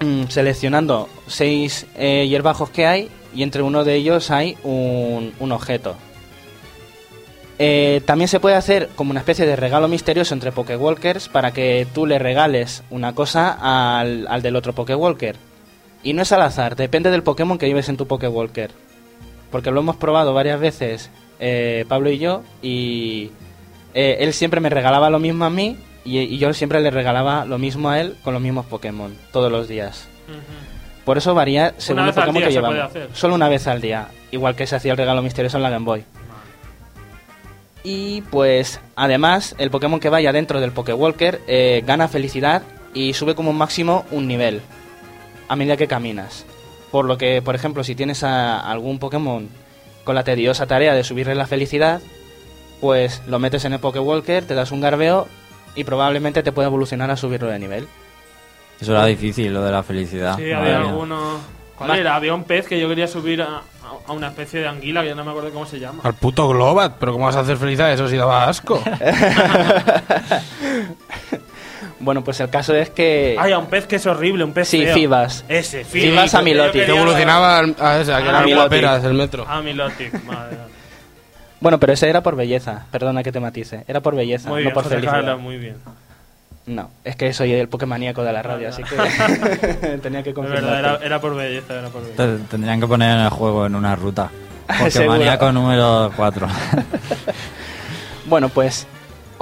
Speaker 5: mm, seleccionando seis eh, hierbajos que hay y entre uno de ellos hay un, un objeto. Eh, también se puede hacer como una especie de regalo misterioso entre Pokewalkers para que tú le regales una cosa al, al del otro Pokewalker. Y no es al azar, depende del Pokémon que lleves en tu Pokewalker. Porque lo hemos probado varias veces eh, Pablo y yo y eh, él siempre me regalaba lo mismo a mí y, y yo siempre le regalaba lo mismo a él con los mismos Pokémon todos los días. Por eso varía según el Pokémon que llevamos.
Speaker 3: hacer.
Speaker 5: Solo una vez al día, igual que se hacía el regalo misterioso en la Game Boy. Y pues además el Pokémon que vaya dentro del Pokéwalker eh, gana felicidad y sube como máximo un nivel a medida que caminas. Por lo que, por ejemplo, si tienes a algún Pokémon con la tediosa tarea de subirle la felicidad, pues lo metes en el Pokéwalker, te das un garbeo y probablemente te puede evolucionar a subirlo de nivel.
Speaker 4: Eso era difícil, lo de la felicidad.
Speaker 3: Sí, había alguno. ¿Cuál era? Había un pez que yo quería subir a, a- a una especie de anguila que ya no me acuerdo cómo se llama.
Speaker 6: Al puto Globat, pero ¿cómo vas a hacer felicidad? Eso sí daba asco. (laughs)
Speaker 5: Bueno, pues el caso es que...
Speaker 3: Ay, a un pez que es horrible, un pez
Speaker 5: Sí,
Speaker 3: feo.
Speaker 5: Fibas.
Speaker 3: Ese,
Speaker 5: Fibas
Speaker 3: Fibas
Speaker 5: Amilotic.
Speaker 6: que evolucionaba al- a esa, que
Speaker 3: Ah,
Speaker 6: el guaperas del metro.
Speaker 3: Ah, Milotic, madre mía.
Speaker 5: Bueno, pero ese era por belleza, perdona que te matice. Era por belleza,
Speaker 3: Muy
Speaker 5: no
Speaker 3: bien,
Speaker 5: por
Speaker 3: José
Speaker 5: felicidad.
Speaker 3: Carlos, muy bien.
Speaker 5: No, es que soy el Pokémoníaco de la radio, así que (laughs) tenía que
Speaker 3: De
Speaker 5: confirmar.
Speaker 3: verdad, era, era por belleza, era por belleza.
Speaker 4: Te- Tendrían que poner en el juego en una ruta. (laughs)
Speaker 5: Seguro.
Speaker 4: Pokémoníaco número 4. (laughs)
Speaker 5: Bueno, pues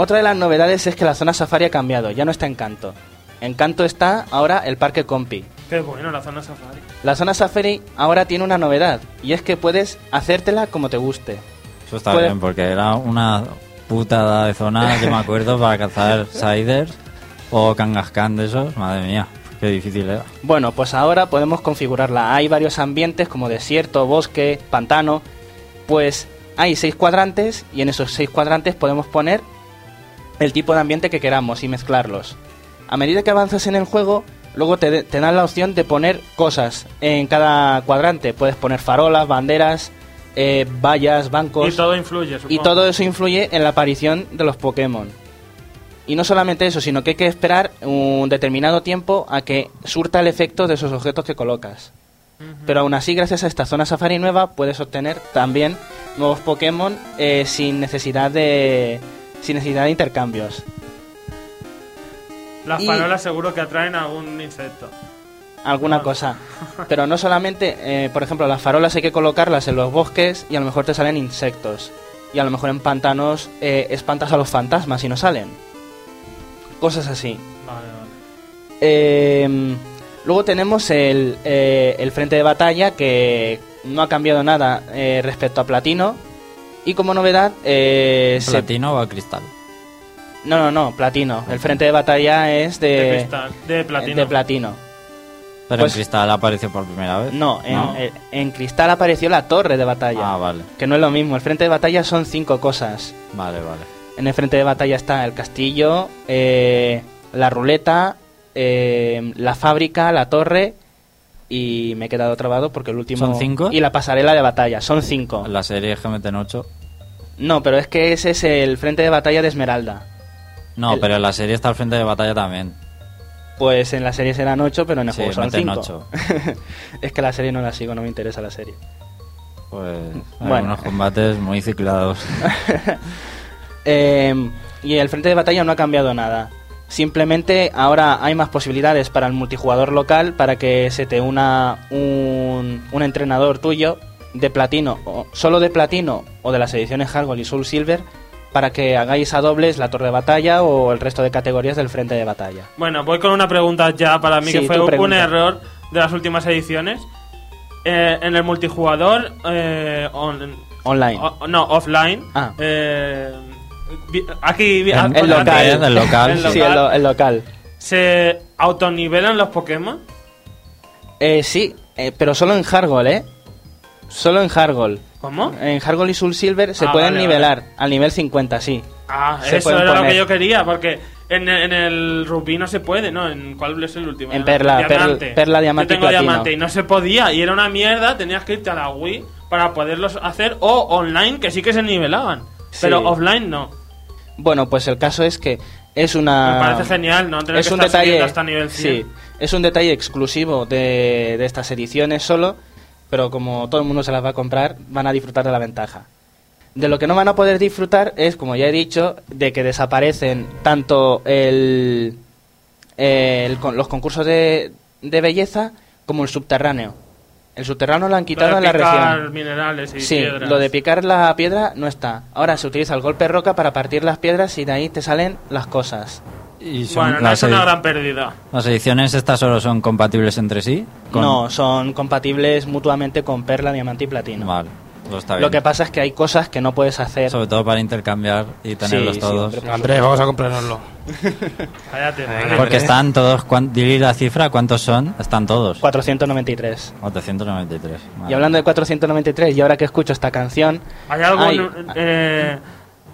Speaker 5: otra de las novedades es que la zona safari ha cambiado, ya no está en Canto. En Canto está ahora el Parque Compi.
Speaker 3: Qué bueno, la zona safari.
Speaker 5: La zona safari ahora tiene una novedad, y es que puedes hacértela como te guste.
Speaker 4: Eso está bien, porque era una putada de zona que me acuerdo para cazar (laughs) Siders o Kangaskhan de esos. Madre mía, qué difícil era.
Speaker 5: Bueno, pues ahora podemos configurarla. Hay varios ambientes como desierto, bosque, pantano. Pues hay seis cuadrantes y en esos seis cuadrantes podemos poner el tipo de ambiente que queramos y mezclarlos. A medida que avanzas en el juego, luego te, te dan la opción de poner cosas en cada cuadrante. Puedes poner farolas, banderas, eh, vallas, bancos.
Speaker 3: Y todo influye, supongo.
Speaker 5: Y todo eso influye en la aparición de los Pokémon. Y no solamente eso, sino que hay que esperar un determinado tiempo a que surta el efecto de esos objetos que colocas. Pero aún así, gracias a esta zona safari nueva, puedes obtener también nuevos Pokémon eh, sin necesidad de sin necesidad de intercambios.
Speaker 3: Las
Speaker 5: y-
Speaker 3: farolas seguro que atraen a algún insecto.
Speaker 5: Alguna
Speaker 3: Ah.
Speaker 5: cosa. (laughs) Pero no solamente, eh, por ejemplo, las farolas hay que colocarlas en los bosques y a lo mejor te salen insectos. Y a lo mejor en pantanos eh, espantas a los fantasmas y no salen. Cosas así.
Speaker 3: Vale, vale.
Speaker 5: Eh, Luego tenemos el, eh, el frente de batalla que no ha cambiado nada eh, respecto a platino. Y como novedad, eh, se-
Speaker 4: ¿Platino o cristal?
Speaker 5: no, no, no, platino. El frente de batalla es de,
Speaker 3: De cristal, de platino.
Speaker 5: de platino.
Speaker 4: Pero
Speaker 5: Pues-
Speaker 4: en cristal apareció por primera vez.
Speaker 5: No, en, en cristal apareció la torre de batalla.
Speaker 4: Ah, vale.
Speaker 5: Que no es lo mismo. El frente de batalla son cinco cosas.
Speaker 4: Vale, vale.
Speaker 5: En el frente de batalla está el castillo, eh, la ruleta, eh, la fábrica, la torre y me he quedado trabado porque el último...
Speaker 4: ¿Son cinco?
Speaker 5: Y la pasarela de batalla, son cinco.
Speaker 4: La serie GMT 8.
Speaker 5: No, pero es que ese es el frente de batalla de Esmeralda.
Speaker 4: No,
Speaker 5: El-
Speaker 4: pero en la serie está al frente de batalla también.
Speaker 5: Pues en la serie serán ocho, pero en el
Speaker 4: Sí,
Speaker 5: juego son
Speaker 4: meten
Speaker 5: cinco.
Speaker 4: ocho. (laughs)
Speaker 5: es que la serie no la sigo, no me interesa la serie.
Speaker 4: Pues
Speaker 5: Bueno.
Speaker 4: algunos combates muy ciclados. (laughs)
Speaker 5: Eh, y el frente de batalla no ha cambiado nada. Simplemente ahora hay más posibilidades para el multijugador local para que se te una un, un entrenador tuyo de platino, o solo de platino o de las ediciones Hardgold y Soul Silver para que hagáis a dobles la torre de batalla o el resto de categorías del frente de batalla.
Speaker 3: Bueno, voy con una pregunta ya para mí
Speaker 5: Sí,
Speaker 3: que fue un error de las últimas ediciones. Eh, en el multijugador, eh, on-
Speaker 5: Online.
Speaker 3: o- no, offline.
Speaker 5: Ah.
Speaker 3: eh, aquí,
Speaker 5: el local.
Speaker 4: El local,
Speaker 3: el
Speaker 4: sí.
Speaker 5: Sí, el, lo- el local.
Speaker 3: ¿Se autonivelan los Pokémon?
Speaker 5: Eh, sí, eh, pero solo en Hardgold, ¿eh? Solo en Hardgold.
Speaker 3: ¿Cómo?
Speaker 5: En Hardgold y Soul Silver se
Speaker 3: Ah,
Speaker 5: pueden
Speaker 3: vale,
Speaker 5: nivelar al nivel 50, sí.
Speaker 3: Ah,
Speaker 5: Se
Speaker 3: eso era lo que yo quería, porque en, en el Rubí no se puede, ¿no? ¿En cuál es el último?
Speaker 5: En Perla,
Speaker 3: Diamante.
Speaker 5: Perla- Perla, Diamante
Speaker 3: Yo tengo
Speaker 5: y Platino.
Speaker 3: Diamante y no se podía, y era una mierda, tenías que irte a la Wii para poderlos hacer, o online, que sí que se nivelaban,
Speaker 5: Sí.
Speaker 3: pero offline no.
Speaker 5: Bueno, pues el caso es que es una...
Speaker 3: Me parece genial, ¿no? Tener
Speaker 5: es
Speaker 3: que
Speaker 5: un
Speaker 3: estar
Speaker 5: detalle,
Speaker 3: hasta nivel 100.
Speaker 5: sí, es un detalle exclusivo de, de estas ediciones solo, pero como todo el mundo se las va a comprar, van a disfrutar de la ventaja. De lo que no van a poder disfrutar es, como ya he dicho, de que desaparecen tanto el, el con- los concursos de, de belleza como el subterráneo. El subterráneo lo han quitado
Speaker 3: Lo
Speaker 5: en
Speaker 3: de
Speaker 5: la
Speaker 3: picar
Speaker 5: región.
Speaker 3: minerales y
Speaker 5: Sí,
Speaker 3: piedras.
Speaker 5: lo de picar la piedra no está. Ahora se utiliza el golpe roca para partir las piedras y de ahí te salen las cosas.
Speaker 4: Y son
Speaker 3: Bueno, no es una gran pérdida.
Speaker 4: las ediciones estas solo son compatibles entre sí. Con-
Speaker 5: No, son compatibles mutuamente con perla, diamante y platino.
Speaker 4: Vale, eso está bien.
Speaker 5: Lo que pasa es que hay cosas que no puedes hacer.
Speaker 4: Sobre todo para intercambiar y tenerlos
Speaker 5: Sí, sí,
Speaker 4: todos.
Speaker 5: hombre.
Speaker 6: Andrés, vamos a comprárnoslo. (laughs)
Speaker 3: Cállate.
Speaker 6: Venga,
Speaker 3: madre.
Speaker 4: Porque están todos. Dile la cifra, ¿cuántos son? Están todos.
Speaker 5: 493.
Speaker 4: 493.
Speaker 5: Y hablando de 493, y ahora que escucho esta canción,
Speaker 3: ¿Hay algún
Speaker 5: Ay.
Speaker 3: eh,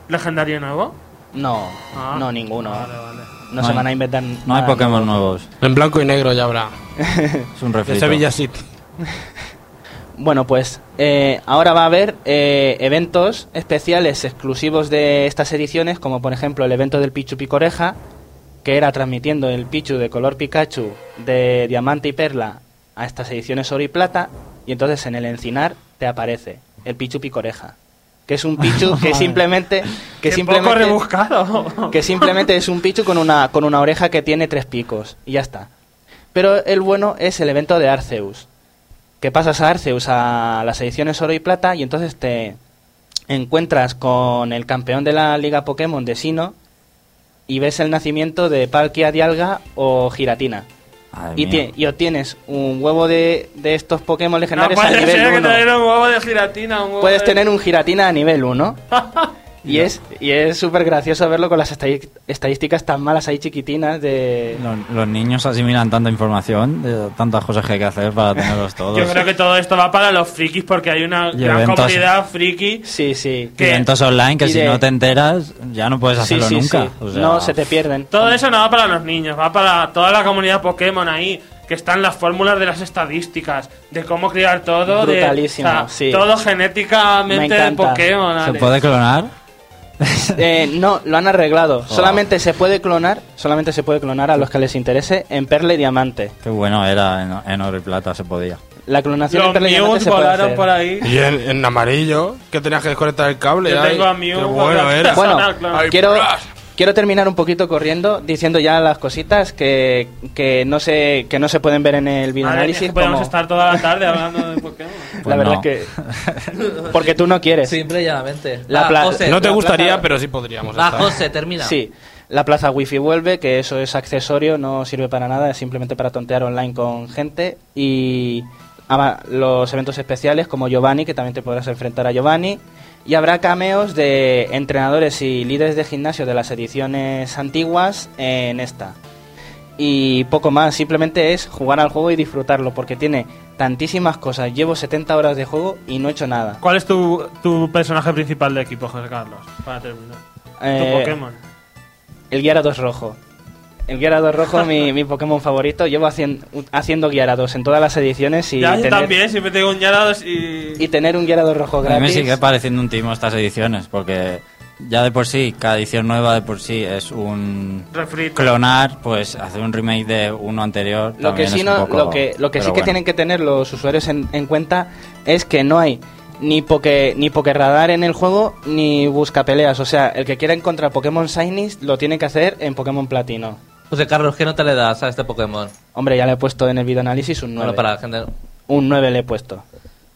Speaker 3: legendario nuevo?
Speaker 5: no,
Speaker 3: Ah.
Speaker 5: no ninguno.
Speaker 3: Vale, vale.
Speaker 5: No,
Speaker 4: No
Speaker 5: se
Speaker 4: hay-
Speaker 5: van a inventar.
Speaker 4: No hay Pokémon
Speaker 5: nuevo.
Speaker 4: nuevos.
Speaker 6: En blanco y negro ya habrá. (laughs)
Speaker 4: Es un
Speaker 6: De
Speaker 4: refrito.
Speaker 6: Sevilla (laughs) City.
Speaker 5: Bueno, pues eh, ahora va a haber eh, eventos especiales exclusivos de estas ediciones, como por ejemplo el evento del Pichu Picoreja, que era transmitiendo el Pichu de color Pikachu de diamante y perla a estas ediciones oro y plata, y entonces en el encinar te aparece el Pichu Picoreja, que es un Pichu que (laughs) simplemente que
Speaker 3: Qué
Speaker 5: simplemente
Speaker 3: poco rebuscado. (laughs)
Speaker 5: que simplemente es un Pichu con una con una oreja que tiene tres picos y ya está. Pero el bueno es el evento de Arceus, que pasas a Arceus a las ediciones oro y plata y entonces te encuentras con el campeón de la liga Pokémon de Sino y ves el nacimiento de Palkia Dialga o Giratina. Y, obtienes un huevo de, de estos Pokémon
Speaker 3: No
Speaker 5: legendarios a
Speaker 3: puede
Speaker 5: nivel
Speaker 3: ser que
Speaker 5: 1.
Speaker 3: tener un huevo de giratina. Un huevo
Speaker 5: Puedes
Speaker 3: de-
Speaker 5: tener un Giratina a nivel 1. (laughs) y es y es súper gracioso verlo con las estadísticas tan malas ahí chiquitinas de...
Speaker 4: Los, los niños asimilan tanta información, de tantas cosas que hay que hacer para tenerlos (laughs) todos.
Speaker 3: Yo creo que todo esto va para los frikis porque hay una
Speaker 4: Y
Speaker 3: gran
Speaker 4: eventos.
Speaker 3: comunidad friki.
Speaker 5: Sí, sí.
Speaker 3: que-
Speaker 4: Eventos online que
Speaker 5: y
Speaker 4: si
Speaker 5: de-
Speaker 4: no te enteras ya no puedes
Speaker 5: Sí,
Speaker 4: hacerlo
Speaker 5: sí,
Speaker 4: nunca.
Speaker 5: sí.
Speaker 4: O sea,
Speaker 5: No, se te pierden.
Speaker 3: Todo eso no va para los niños, va para toda la comunidad Pokémon ahí, que están las fórmulas de las estadísticas, de cómo criar todo, de,
Speaker 5: Brutalísimo,
Speaker 3: o sea,
Speaker 5: sí.
Speaker 3: todo
Speaker 5: Me
Speaker 3: genéticamente de. Pokémon.
Speaker 4: ¿Se puede clonar? (laughs)
Speaker 5: Eh, no, lo han arreglado.
Speaker 4: Oh.
Speaker 5: Solamente se puede clonar, solamente se puede clonar a los que les interese en Perla y Diamante.
Speaker 4: Qué bueno era en, en oro y plata, se podía.
Speaker 5: La clonación
Speaker 3: Los
Speaker 5: en Perla y Diamante se puede
Speaker 3: volaron
Speaker 5: hacer.
Speaker 3: por ahí.
Speaker 6: Y en, en amarillo, que tenías que desconectar el cable.
Speaker 3: Yo
Speaker 6: ay,
Speaker 3: tengo a Mew.
Speaker 6: Qué bueno era.
Speaker 5: Bueno, quiero. Quiero terminar un poquito corriendo diciendo ya las cositas que, que no se que no se pueden ver en el videoanálisis.
Speaker 3: que podemos
Speaker 5: como-
Speaker 3: estar toda la tarde (laughs) hablando de Pokémon.
Speaker 5: la
Speaker 4: Pues
Speaker 5: verdad
Speaker 4: no.
Speaker 5: es que (laughs) porque tú no quieres.
Speaker 1: Simple y llanamente.
Speaker 5: La
Speaker 1: José,
Speaker 6: No te
Speaker 1: la
Speaker 6: gustaría,
Speaker 1: plaza-
Speaker 6: pero sí podríamos.
Speaker 1: Va,
Speaker 6: estar.
Speaker 1: José, termina.
Speaker 5: Sí. La plaza wifi vuelve, que eso es accesorio, no sirve para nada, es simplemente para tontear online con gente. Y los eventos especiales como Giovanni, que también te podrás enfrentar a Giovanni. Y habrá cameos de entrenadores y líderes de gimnasio de las ediciones antiguas en esta. Y poco más, simplemente es jugar al juego y disfrutarlo, porque tiene tantísimas cosas. Llevo 70 horas de juego y no he hecho nada.
Speaker 3: ¿Cuál es tu, tu personaje principal de equipo, José Carlos? Para terminar.
Speaker 5: Eh,
Speaker 3: tu Pokémon.
Speaker 5: El Gyarados rojo. El Gyarados rojo, mi, mi Pokémon favorito. Llevo hacien- haciendo Gyarados en todas las ediciones y,
Speaker 3: ya, yo
Speaker 5: tener,
Speaker 3: también, siempre tengo un Gyarados y...
Speaker 5: y tener un Gyarados rojo
Speaker 4: A mí
Speaker 5: gratis.
Speaker 4: me sigue pareciendo un timo estas ediciones, porque ya de por sí, cada edición nueva de por sí es un
Speaker 3: Refrito.
Speaker 4: clonar, pues hacer un remake de uno anterior.
Speaker 5: Lo que sí
Speaker 4: es
Speaker 5: no,
Speaker 4: un poco-
Speaker 5: lo que, lo que sí que
Speaker 4: bueno.
Speaker 5: tienen que tener los usuarios en, en cuenta es que no hay ni poke, ni Pokéradar en el juego ni buscapeleas. O sea, el que quiera encontrar Pokémon Shinies lo tiene que hacer en Pokémon Platino.
Speaker 1: José Carlos, ¿qué nota le das a este Pokémon?
Speaker 5: Hombre, ya le he puesto en el video análisis un 9.
Speaker 1: Bueno, para la gente...
Speaker 5: Un 9 le he puesto.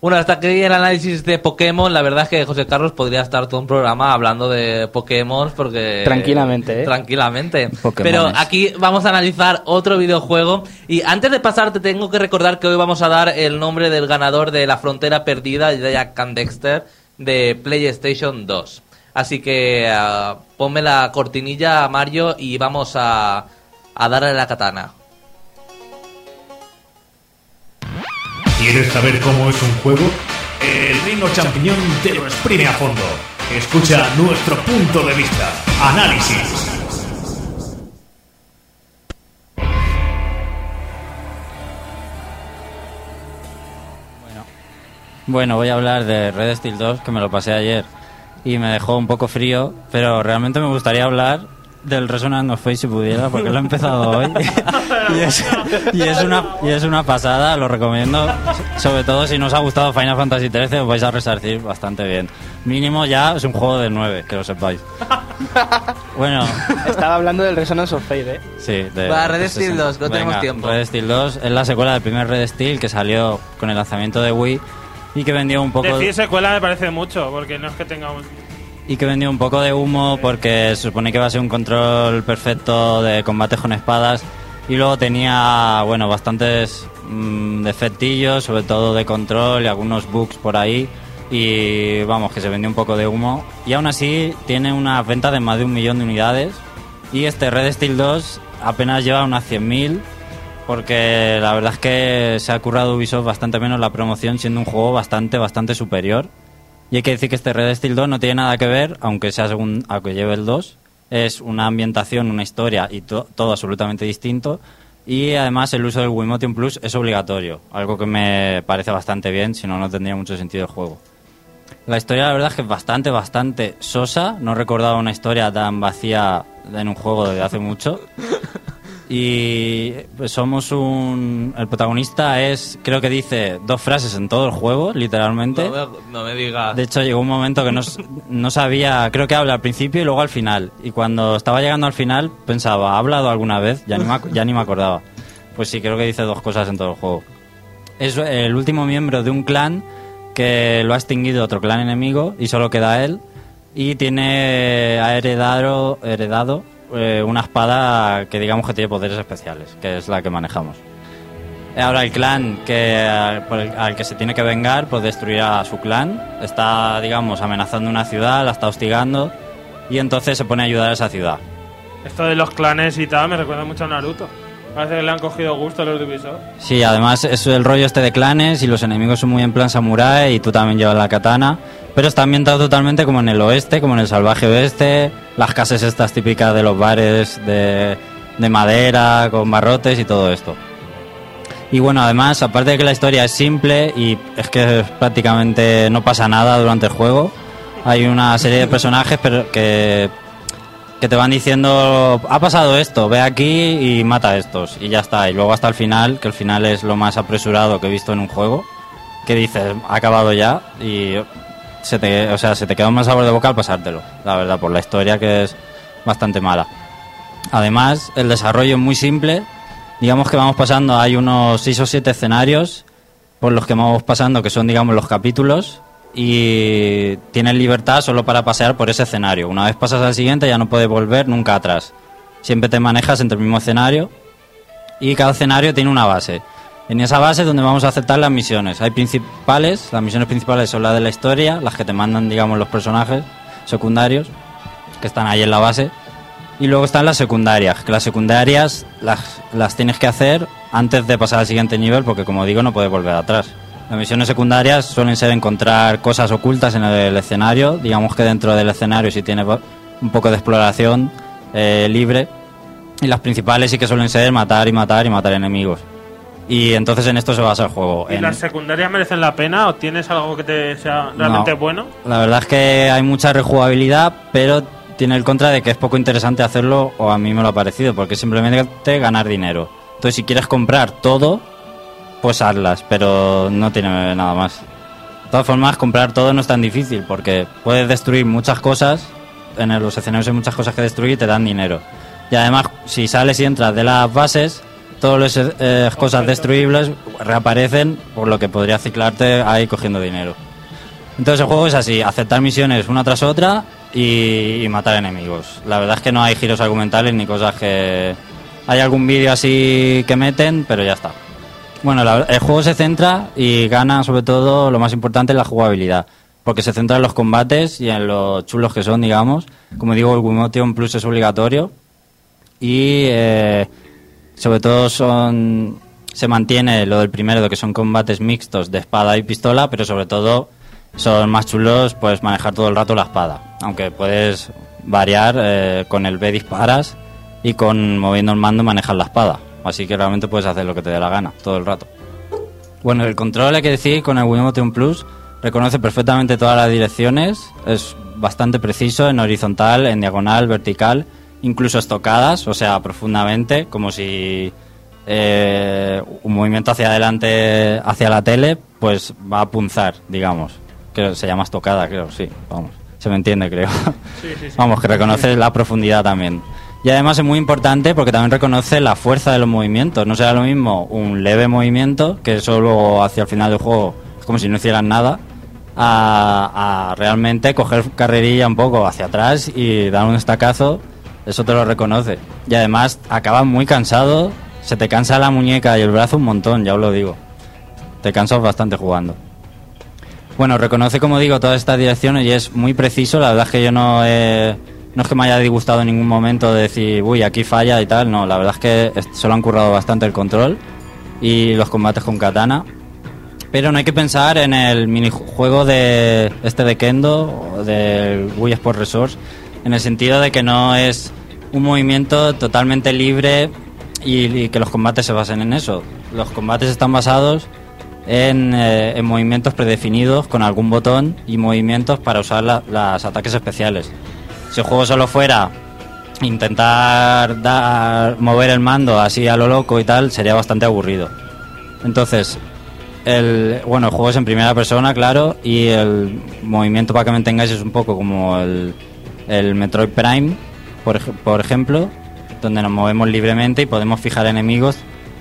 Speaker 1: Bueno, hasta aquí el análisis de Pokémon. La verdad es que José Carlos podría estar todo un programa hablando de Pokémon porque...
Speaker 5: Tranquilamente, ¿eh?
Speaker 1: Tranquilamente.
Speaker 4: Pokémones.
Speaker 1: Pero aquí vamos a analizar otro videojuego. Y antes de pasar, te tengo que recordar que hoy vamos a dar el nombre del ganador de La Frontera Perdida de Jack Dexter de PlayStation 2. Así que ah, ponme la cortinilla, Mario, y vamos a, a darle la katana.
Speaker 2: ¿Quieres saber cómo es un juego? El Reino Champiñón te lo exprime a fondo. Escucha nuestro punto de vista. Análisis.
Speaker 4: Bueno, voy a hablar de Red Steel 2, que me lo pasé ayer y me dejó un poco frío, pero realmente me gustaría hablar del Resonant of Fate si pudiera, porque lo he empezado hoy (laughs) (laughs) y, es, y es una, y es una pasada, lo recomiendo, sobre todo si no os ha gustado Final Fantasy XIII, os vais a resarcir bastante bien. Mínimo ya es un juego de 9, que lo sepáis. Bueno,
Speaker 5: Estaba hablando del Resonance of Fate, ¿eh?
Speaker 4: Sí, de
Speaker 1: Va, Red Steel
Speaker 4: 60.
Speaker 1: 2, no tenemos
Speaker 4: Venga,
Speaker 1: tiempo.
Speaker 4: Red Steel 2 es la secuela del primer Red Steel que salió con el lanzamiento de Wii y que vendió un poco
Speaker 3: Decir secuela me parece mucho, porque no es que tenga un...
Speaker 4: y que vendió un poco de humo porque se supone que va a ser un control perfecto de combate con espadas. Y luego tenía bueno bastantes mm, defectillos sobre todo de control y algunos bugs por ahí. Y vamos que se vendió un poco de humo. Y aún así tiene una venta de más de un millón de unidades. Y este Red Steel 2 apenas lleva unas 100.000 porque la verdad es que se ha currado Ubisoft bastante menos la promoción siendo un juego bastante bastante superior y hay que decir que este Red Steel 2 no tiene nada que ver, aunque sea según, aunque lleve el 2. Es una ambientación, una historia y to- todo absolutamente distinto. Y además el uso del Wiimotion Plus es obligatorio, algo que me parece bastante bien, si no, no tendría mucho sentido el juego. La historia la verdad es que es bastante, bastante sosa. No recordaba una historia tan vacía en un juego desde hace mucho. (laughs) Y pues, somos un... El protagonista es, creo que dice dos frases en todo el juego, literalmente.
Speaker 1: No me, no me digas.
Speaker 4: De hecho, llegó un momento que no, no sabía, creo que habla al principio y luego al final. Y cuando estaba llegando al final, pensaba, ¿ha hablado alguna vez? Ya ni me, ya ni me acordaba. Pues sí, creo que dice dos cosas en todo el juego. Es el último miembro de un clan que lo ha extinguido otro clan enemigo y solo queda él. Y tiene, ha heredado, heredado eh, una espada que digamos que tiene poderes especiales, que es la que manejamos. Ahora el clan que el- al que se tiene que vengar, pues destruirá a su clan. Está, digamos, amenazando una ciudad, la está hostigando y entonces se pone a ayudar a esa ciudad.
Speaker 3: Esto de los clanes y tal me recuerda mucho a Naruto. Parece que le han cogido gusto a los de Ubisoft.
Speaker 4: Sí, además es el rollo este de clanes y los enemigos son muy en plan samurái y tú también llevas la katana. Pero está ambientado totalmente como en el oeste, como en el salvaje oeste. Las casas estas típicas de los bares de, de madera, con barrotes y todo esto. Y bueno, además, aparte de que la historia es simple y es que prácticamente no pasa nada durante el juego, hay una serie de personajes pero que, que te van diciendo, ha pasado esto, ve aquí y mata a estos. Y ya está. Y luego hasta el final, que el final es lo más apresurado que he visto en un juego, que dices, ha acabado ya y se te, o sea, se te queda un mal sabor de boca al pasártelo, la verdad, por la historia que es bastante mala. Además, el desarrollo es muy simple. Digamos que vamos pasando, hay unos 6 o 7 escenarios por los que vamos pasando, que son, digamos, los capítulos. Y tienes libertad solo para pasear por ese escenario. Una vez pasas al siguiente ya no puedes volver nunca atrás. Siempre te manejas entre el mismo escenario y cada escenario tiene una base. En esa base donde vamos a aceptar las misiones. Hay principales, las misiones principales son las de la historia, las que te mandan, digamos, los personajes secundarios que están ahí en la base. Y luego están las secundarias, que las secundarias las tienes que hacer antes de pasar al siguiente nivel, porque como digo, no puedes volver atrás. Las misiones secundarias suelen ser encontrar cosas ocultas en el escenario. Digamos que dentro del escenario, si tienes un poco de exploración eh, libre. Y las principales sí que suelen ser matar y matar y matar enemigos. Y entonces en esto se basa el juego.
Speaker 3: ¿Y
Speaker 4: en-
Speaker 3: las secundarias merecen la pena o tienes algo que te sea realmente
Speaker 4: no.
Speaker 3: bueno?
Speaker 4: La verdad es que hay mucha rejugabilidad, pero tiene el contra de que es poco interesante hacerlo, o a mí me lo ha parecido, porque es simplemente ganar dinero. Entonces, si quieres comprar todo, pues hazlas, pero no tiene nada más. De todas formas, comprar todo no es tan difícil, porque puedes destruir muchas cosas, en los escenarios hay muchas cosas que destruir y te dan dinero. Y además, si sales y entras de las bases, todas las eh, cosas destruibles reaparecen, por lo que podría ciclarte ahí cogiendo dinero. Entonces el juego es así, aceptar misiones una tras otra y, y matar enemigos. La verdad es que no hay giros argumentales ni cosas que... Hay algún vídeo así que meten, pero ya está. Bueno, la- el juego se centra y gana sobre todo lo más importante la jugabilidad. Porque se centra en los combates y en los chulos que son, digamos. Como digo, el Wiimotion Plus es obligatorio. Y eh, sobre todo son se mantiene lo del primero, de que son combates mixtos de espada y pistola, pero sobre todo son más chulos pues manejar todo el rato la espada. Aunque puedes variar eh, con el B disparas y con moviendo el mando manejas la espada. Así que realmente puedes hacer lo que te dé la gana todo el rato. Bueno, el control hay que decir con el Wiimotion Plus reconoce perfectamente todas las direcciones, es bastante preciso en horizontal, en diagonal, vertical, incluso estocadas, o sea, profundamente, como si eh, un movimiento hacia adelante hacia la tele, pues va a punzar, digamos. Que se llama estocada, creo, sí, vamos. Se me entiende, creo. (laughs) Vamos, que reconoce la profundidad también. Y además es muy importante porque también reconoce la fuerza de los movimientos. No será lo mismo un leve movimiento, que eso luego hacia el final del juego es como si no hicieran nada, a, a realmente coger carrerilla un poco hacia atrás y dar un estacazo. Eso te lo reconoce. Y además acabas muy cansado, se te cansa la muñeca y el brazo un montón, ya os lo digo. Te cansas bastante jugando. Bueno, reconoce, como digo, todas estas direcciones y es muy preciso. La verdad es que yo no he- no es que me haya disgustado en ningún momento de decir, uy, aquí falla y tal. No, la verdad es que se lo han currado bastante el control y los combates con katana. Pero no hay que pensar en el minijuego de este de Kendo o del Wii Sport Resource en el sentido de que no es un movimiento totalmente libre y, que los combates se basen en eso. Los combates están basados en, eh, en movimientos predefinidos con algún botón y movimientos para usar las ataques especiales. Si el juego solo fuera intentar dar, mover el mando así a lo loco y tal, sería bastante aburrido. Entonces, el, bueno, el juego es en primera persona, claro, y el movimiento para que me entengáis es un poco como el, Metroid Prime, por ejemplo, donde nos movemos libremente y podemos fijar enemigos,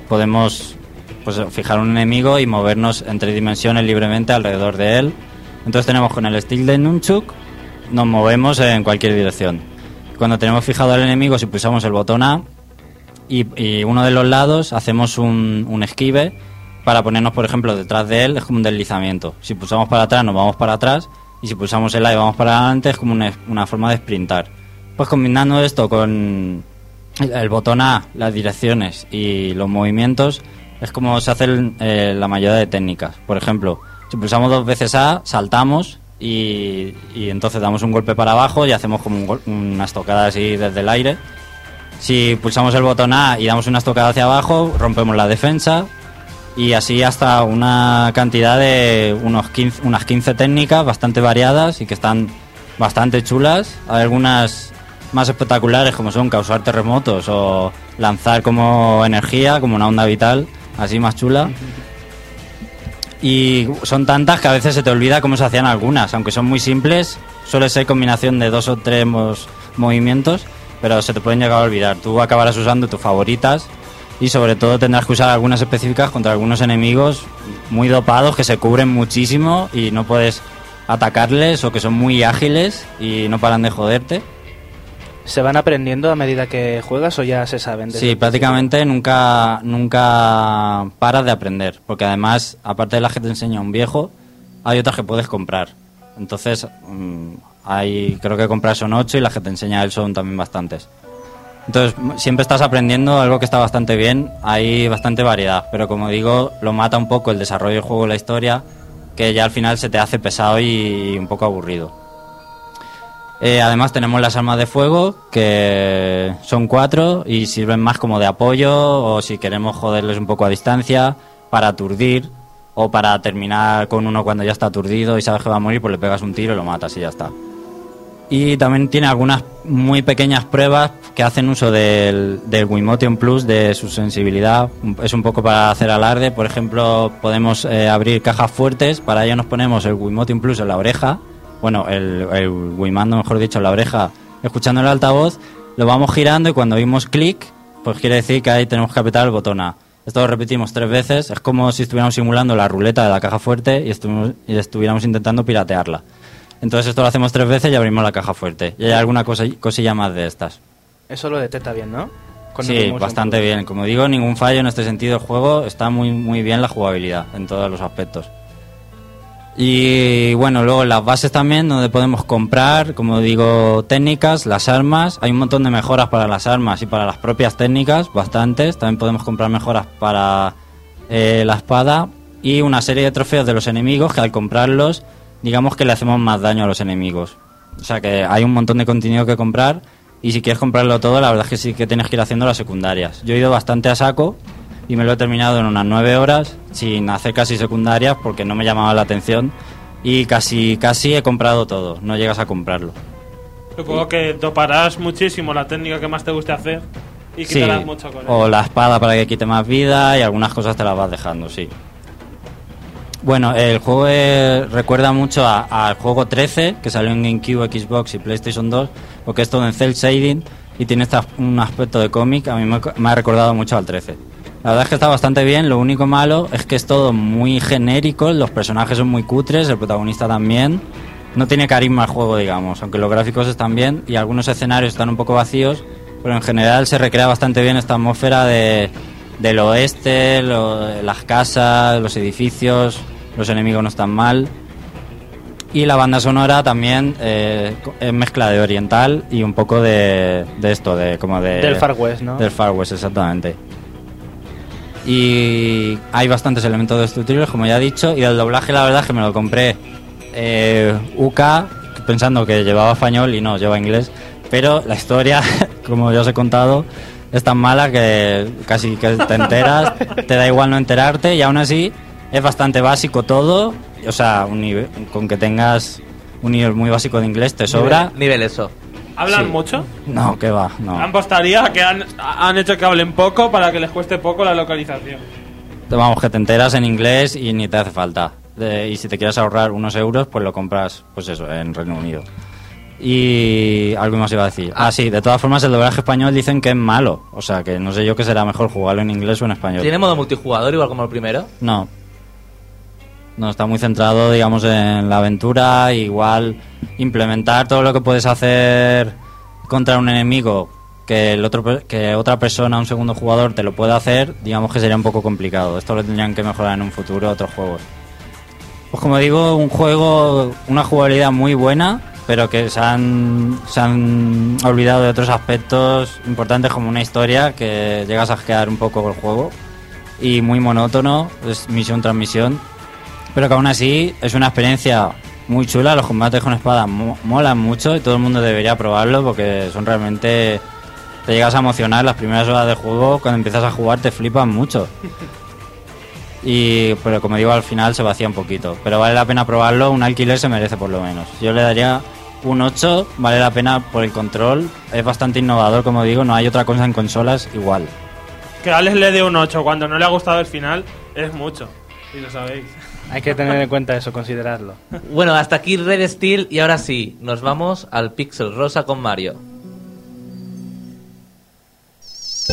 Speaker 4: podemos pues, fijar un enemigo y movernos entre dimensiones libremente alrededor de él. Entonces tenemos con el stick de Nunchuk, nos movemos en cualquier dirección. Cuando tenemos fijado al enemigo, si pulsamos el botón A y, y uno de los lados, hacemos un, un esquive para ponernos, por ejemplo, detrás de él, es como un deslizamiento. Si pulsamos para atrás, nos vamos para atrás, y si pulsamos el A y vamos para adelante, es como una, una forma de sprintar. Pues combinando esto con el, el botón A, las direcciones y los movimientos, es como se hacen eh, la mayoría de técnicas. Por ejemplo, si pulsamos dos veces A, saltamos y, entonces damos un golpe para abajo y hacemos como un una estocada así desde el aire. Si pulsamos el botón A y damos una estocada hacia abajo, rompemos la defensa y así hasta una cantidad de unos 15, unas 15 técnicas bastante variadas y que están bastante chulas. Hay algunas más espectaculares como son causar terremotos o lanzar como energía, como una onda vital, así más chula. (laughs) Y son tantas que a veces se te olvida cómo se hacían algunas, aunque son muy simples, suele ser combinación de dos o tres movimientos, pero se te pueden llegar a olvidar. Tú acabarás usando tus favoritas y sobre todo tendrás que usar algunas específicas contra algunos enemigos muy dopados que se cubren muchísimo y no puedes atacarles o que son muy ágiles y no paran de joderte.
Speaker 5: ¿Se van aprendiendo a medida que juegas o ya se saben?
Speaker 4: Sí, prácticamente nunca, nunca paras de aprender, porque además, aparte de las que te enseña un viejo, hay otras que puedes comprar. Entonces, mm, hay, creo que comprar son ocho y las que te enseña él son también bastantes. Entonces, siempre estás aprendiendo algo que está bastante bien, hay bastante variedad, pero como digo, lo mata un poco el desarrollo del juego, la historia, que ya al final se te hace pesado y un poco aburrido. Eh, además tenemos las armas de fuego, que son cuatro y sirven más como de apoyo o si queremos joderles un poco a distancia, para aturdir o para terminar con uno cuando ya está aturdido y sabes que va a morir, pues le pegas un tiro y lo matas y ya está. Y también tiene algunas muy pequeñas pruebas que hacen uso del, del Plus, de su sensibilidad. Es un poco para hacer alarde. Por ejemplo, podemos eh, abrir cajas fuertes. Para ello nos ponemos el Wiimotion Plus en la oreja. Bueno, el, el Wimando, mejor dicho, la oreja, escuchando el altavoz. Lo vamos girando y cuando oímos clic, pues quiere decir que ahí tenemos que apretar el botón A. Esto lo repetimos tres veces. Es como si estuviéramos simulando la ruleta de la caja fuerte y, estu- y estuviéramos intentando piratearla. Entonces esto lo hacemos tres veces y abrimos la caja fuerte. Y hay alguna cosa, cosilla más de estas.
Speaker 5: Eso lo detecta bien, ¿no?
Speaker 4: Sí, bastante bien. Como digo, ningún fallo en este sentido. El juego está muy, muy bien la jugabilidad en todos los aspectos. Y bueno, luego las bases también, donde podemos comprar, como digo, técnicas, las armas. Hay un montón de mejoras para las armas y para las propias técnicas, bastantes. También podemos comprar mejoras para eh, la espada y una serie de trofeos de los enemigos que al comprarlos, digamos que le hacemos más daño a los enemigos. O sea que hay un montón de contenido que comprar y si quieres comprarlo todo, la verdad es que sí que tienes que ir haciendo las secundarias. Yo he ido bastante a saco y me lo he terminado en unas nueve horas sin hacer casi secundarias porque no me llamaba la atención y casi casi he comprado todo, no llegas a comprarlo.
Speaker 3: Supongo que doparás muchísimo la técnica que más te guste hacer y
Speaker 4: Sí,
Speaker 3: quitarás mucho con
Speaker 4: o la espada para que quite más vida y algunas cosas te las vas dejando, sí. Bueno, el juego recuerda mucho a- al juego 13 que salió en GameCube, Xbox y PlayStation 2, porque es todo en cel shading y tiene esta- un aspecto de cómic, a mí me, me ha recordado mucho al 13. La verdad es que está bastante bien, lo único malo es que es todo muy genérico, los personajes son muy cutres, el protagonista también. No tiene carisma el juego, digamos, aunque los gráficos están bien y algunos escenarios están un poco vacíos, pero en general se recrea bastante bien esta atmósfera de, del oeste, lo- las casas, los edificios, los enemigos no están mal. Y la banda sonora también eh, es mezcla de oriental y un poco de, de esto, de como de...
Speaker 5: Del Far West, ¿no?
Speaker 4: Del Far West, exactamente. Y hay bastantes elementos destructibles, como ya he dicho, y del doblaje la verdad es que me lo compré eh, UK, pensando que llevaba español y no, lleva inglés, pero la historia, (laughs) como ya os he contado, es tan mala que casi que te enteras, (laughs) te da igual no enterarte y aún así es bastante básico todo, o sea, un nivel, con que tengas un nivel muy básico de inglés te sobra.
Speaker 1: Nivel, nivel eso.
Speaker 3: ¿Hablan
Speaker 4: sí.
Speaker 3: mucho?
Speaker 4: No, que va, no.
Speaker 3: Ambos estaría que han, han hecho que hablen poco para que les cueste poco la localización.
Speaker 4: Vamos, que te enteras en inglés y ni te hace falta. De- y si te quieres ahorrar unos euros, pues lo compras, pues eso, en Reino Unido. Y algo más iba a decir. Ah, sí, de todas formas el doblaje español dicen que es malo. O sea, que no sé yo que será mejor jugarlo en inglés o en español.
Speaker 1: ¿Tiene modo multijugador igual como el primero?
Speaker 4: No. No, está muy centrado, digamos, en la aventura. Igual implementar todo lo que puedes hacer contra un enemigo que, el otro, que otra persona, un segundo jugador, te lo pueda hacer, digamos que sería un poco complicado. Esto lo tendrían que mejorar en un futuro otros juegos. Pues como digo, un juego, una jugabilidad muy buena, pero que se han, se han olvidado de otros aspectos importantes como una historia que llegas a quedar un poco el juego y muy monótono, es misión tras misión, pero que aún así es una experiencia muy chula, los combates con espada mo- molan mucho y todo el mundo debería probarlo porque son realmente... Te llegas a emocionar las primeras horas de juego, cuando empiezas a jugar te flipan mucho. (laughs) Y, pero como digo, al final se vacía un poquito. Pero vale la pena probarlo, un alquiler se merece por lo menos. Yo le daría un 8, vale la pena por el control, es bastante innovador, como digo, no hay otra cosa en consolas igual.
Speaker 3: Que Alex le dé un 8 cuando no le ha gustado el final es mucho. Y lo sabéis.
Speaker 5: Hay que tener en cuenta eso, considerarlo.
Speaker 1: Bueno, hasta aquí Red Steel y ahora sí, nos vamos al Pixel Rosa con Mario.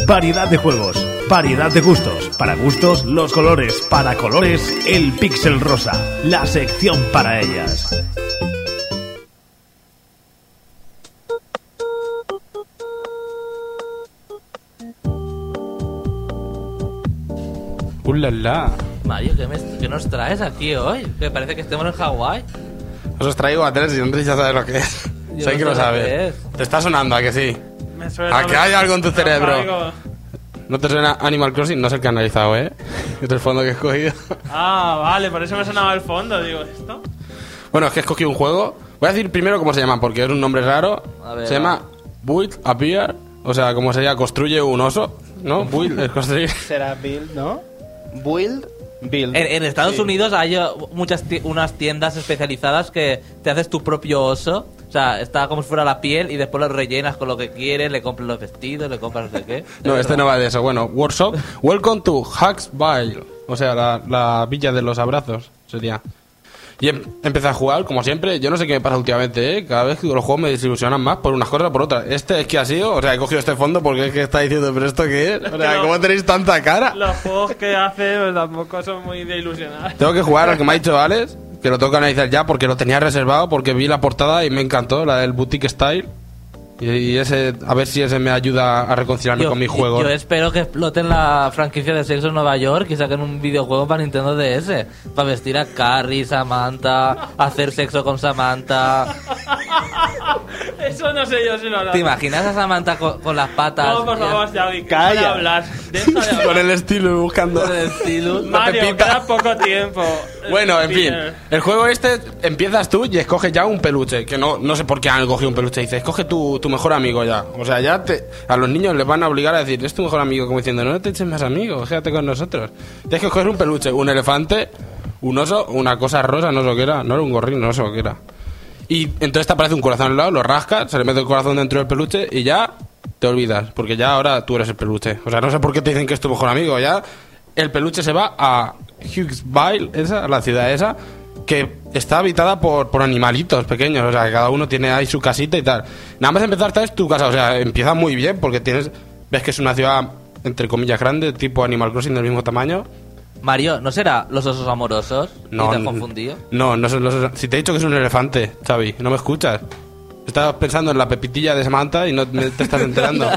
Speaker 2: Variedad de juegos, variedad de gustos. Para gustos, los colores. Para colores, el pixel rosa. La sección para ellas.
Speaker 6: ¡Ulala!
Speaker 1: Mario, ¿qué, me- qué nos traes aquí hoy? Que parece que estemos en Hawái.
Speaker 6: Os traigo a tres y Andrés ya sabe lo que es.
Speaker 1: Yo
Speaker 6: sé
Speaker 1: no
Speaker 6: que lo
Speaker 1: sé lo que
Speaker 6: sabe.
Speaker 1: es.
Speaker 6: Te está sonando, ¿a que sí?
Speaker 3: Me suena,
Speaker 6: ¿A que hay algo en tu cerebro? ¿No te suena Animal Crossing? No sé el que he analizado, ¿eh? (laughs) Es el fondo que he escogido.
Speaker 3: Ah, vale, por eso me sonaba el fondo. Digo, ¿esto?
Speaker 6: Bueno, es que he escogido un juego. Voy a decir primero cómo se llama, porque es un nombre raro.
Speaker 1: A ver,
Speaker 6: se
Speaker 1: va.
Speaker 6: llama Build a Bear. O sea, como sería construye un oso, ¿no? Build es construir.
Speaker 5: Será Build, ¿no? Build, Build.
Speaker 1: En, en Estados
Speaker 5: Sí.
Speaker 1: Unidos hay eh, muchas unas tiendas especializadas que te haces tu propio oso. O sea, está como si fuera la piel y después lo rellenas con lo que quieres, le compras los vestidos, le compras no sé qué.
Speaker 6: No, este no va de eso. Bueno, Workshop. Welcome to Hacksville. O sea, la, la villa de los abrazos sería. Y em- empecé a jugar, como siempre. Yo no sé qué me pasa últimamente, ¿eh? Cada vez que los juegos me desilusionan más por unas cosas o por otras. Este es que ha sido, o sea, he cogido este fondo porque es que está diciendo, ¿pero esto qué es? O sea, ¿cómo tenéis tanta cara?
Speaker 3: Los juegos que hace pues, tampoco son muy de ilusionar.
Speaker 6: Tengo que jugar al que me ha dicho Alex, que lo tengo que analizar ya porque lo tenía reservado, porque vi la portada y me encantó, la del Boutique Style. Y, y ese, a ver si ese me ayuda a reconciliarme
Speaker 1: Yo,
Speaker 6: con mi juego.
Speaker 1: yo espero que exploten la franquicia de sexo en Nueva York y saquen un videojuego para Nintendo DS. Para vestir a Carrie, Samantha, hacer sexo con Samantha. (laughs)
Speaker 3: Eso no sé yo si lo hará.
Speaker 1: ¿Te imaginas a Samantha con, con las patas?
Speaker 3: No, por favor, Xavi,
Speaker 5: Calla.
Speaker 3: de hablar. Deja de hablar.
Speaker 6: con el estilo buscando.
Speaker 1: Con el estilo. (laughs)
Speaker 3: Mario, queda poco tiempo.
Speaker 6: Bueno, en fin, el juego este empiezas tú y escoges ya un peluche, que no, no sé por qué han cogido un peluche, dice, escoge tu, tu mejor amigo ya. O sea, ya te, a los niños les van a obligar a decir, es tu mejor amigo, como diciendo, no te eches más amigos, quédate con nosotros. Tienes que escoger un peluche, un elefante, un oso, una cosa rosa, no sé que era, no era un gorrín, no sé que era. Y entonces te aparece un corazón al lado, lo rascas, se le mete el corazón dentro del peluche y ya te olvidas, porque ya ahora tú eres el peluche. O sea, no sé por qué te dicen que es tu mejor amigo, ya el peluche se va a Hughesville, esa, la ciudad esa, que está habitada por, por animalitos pequeños, o sea, que cada uno tiene ahí su casita y tal. Nada más empezar, esta es tu casa, o sea, empieza muy bien porque tienes, ves que es una ciudad, entre comillas, grande, tipo Animal Crossing del mismo tamaño.
Speaker 1: Mario, ¿no será los osos amorosos?
Speaker 6: No,
Speaker 1: ¿Y te has confundido?
Speaker 6: No, no son los- Si te he dicho que es un elefante, Xavi, no me escuchas. Estabas pensando en la pepitilla de Samantha y no me- te estás enterando.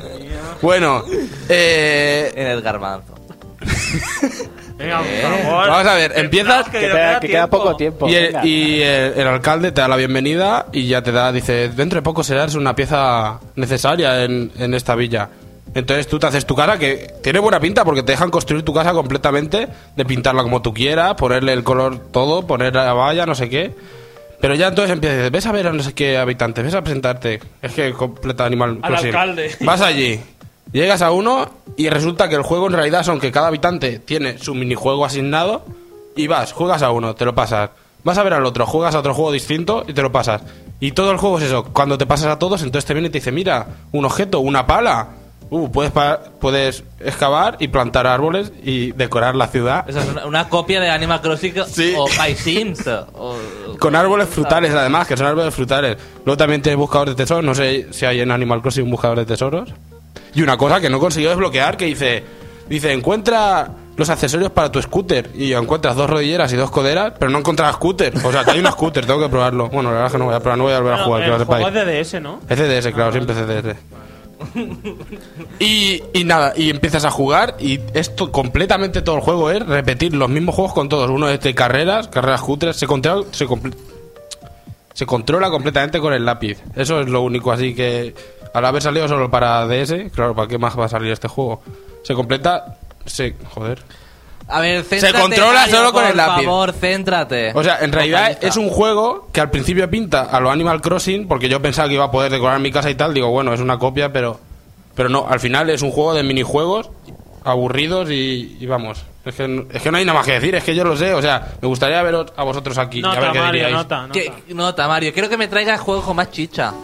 Speaker 6: (laughs) bueno, eh,
Speaker 1: En el garbanzo. (laughs)
Speaker 3: Venga, por favor.
Speaker 6: Vamos a ver, empiezas-
Speaker 3: Que,
Speaker 5: queda, que queda poco tiempo.
Speaker 6: y, el,
Speaker 5: venga.
Speaker 6: y el- el alcalde te da la bienvenida y ya te da, dice, dentro de poco serás una pieza necesaria en, en esta villa. Entonces tú te haces tu casa, que tiene buena pinta porque te dejan construir tu casa completamente, de pintarla como tú quieras, ponerle el color todo, poner la valla, no sé qué. Pero ya entonces empiezas, ves a ver a no sé qué habitantes, ves a presentarte. Es que completa Animal
Speaker 3: Al alcalde.
Speaker 6: Vas allí, llegas a uno y resulta que el juego en realidad son que cada habitante tiene su minijuego asignado y vas, juegas a uno, te lo pasas. Vas a ver al otro, juegas a otro juego distinto y te lo pasas. Y todo el juego es eso. Cuando te pasas a todos, entonces te viene y te dice, mira, un objeto, una pala. Uh, puedes, puedes excavar y plantar árboles y decorar la ciudad.
Speaker 1: Esa es una, una copia de Animal Crossing
Speaker 6: Sí.
Speaker 1: o My Sims. o- (laughs)
Speaker 6: Con árboles frutales, además, que son árboles frutales. Luego también tienes buscadores de tesoros. No sé si hay en Animal Crossing un buscador de tesoros. Y una cosa que no consiguió desbloquear, que dice... Dice, encuentra los accesorios para tu scooter. Y encuentras dos rodilleras y dos coderas, pero no encuentras scooter. O sea, que hay un scooter, tengo que probarlo. Bueno, la verdad es que no voy a probar, no voy a volver a jugar, que
Speaker 3: el juego
Speaker 6: sepáis.
Speaker 3: es de DS, ¿no?
Speaker 6: Es CDS, claro, siempre CDS. Y, y nada, y empiezas a jugar y esto completamente todo el juego es repetir los mismos juegos con todos. Uno es de carreras, carreras cutres, se controla, se, se controla completamente con el lápiz. Eso es lo único, así que al haber salido solo para DS, claro, ¿para qué más va a salir este juego? Se completa, se... joder.
Speaker 1: A ver, céntrate.
Speaker 6: controla
Speaker 1: Mario,
Speaker 6: solo con
Speaker 1: por
Speaker 6: el lápiz.
Speaker 1: favor, céntrate.
Speaker 6: O sea, en realidad es un juego que al principio pinta a lo Animal Crossing, porque yo pensaba que iba a poder decorar mi casa y tal. Digo, bueno, es una copia, pero pero no, al final es un juego de minijuegos aburridos y, y vamos. Es que, no- es que no hay nada más que decir, es que yo lo sé. O sea, me gustaría veros a vosotros aquí. y a ver
Speaker 3: Nota,
Speaker 6: qué
Speaker 3: Mario,
Speaker 6: diríais.
Speaker 3: nota, nota.
Speaker 1: ¿Qué- nota, Mario. Quiero que me traigas juegos con más chicha.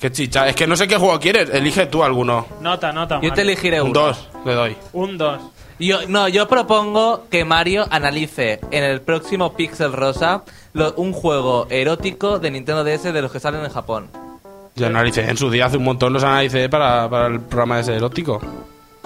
Speaker 6: Qué chicha. Es que no sé qué juego quieres. Elige tú alguno.
Speaker 3: Nota, nota,
Speaker 1: Yo te
Speaker 3: Mario.
Speaker 1: elegiré
Speaker 6: Un
Speaker 1: uno.
Speaker 6: 2, le doy.
Speaker 3: Un 2.
Speaker 1: Yo, no, yo propongo que Mario analice en el próximo Pixel Rosa lo- un juego erótico de Nintendo DS de los que salen en Japón.
Speaker 6: Yo analicé en su día hace un montón los analicé para, para el programa ese erótico.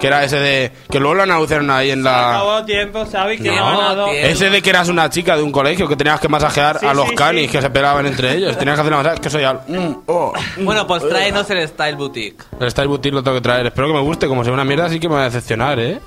Speaker 6: Que era ese de. Que luego lo anunciaron ahí en la.
Speaker 3: Acabó tiempo,
Speaker 1: No,
Speaker 3: ha ganado.
Speaker 1: tiempo.
Speaker 6: Ese de que eras una chica de un colegio que tenías que masajear
Speaker 3: Sí,
Speaker 6: a los
Speaker 3: sí,
Speaker 6: canis
Speaker 3: sí.
Speaker 6: que se pelaban entre ellos. Tenías que hacer una masaje que soy al. mm, oh, mm.
Speaker 1: Bueno, pues tráenos el Style Boutique.
Speaker 6: El Style Boutique lo tengo que traer. Espero que me guste. Como sea una mierda, sí que me va a decepcionar, ¿eh?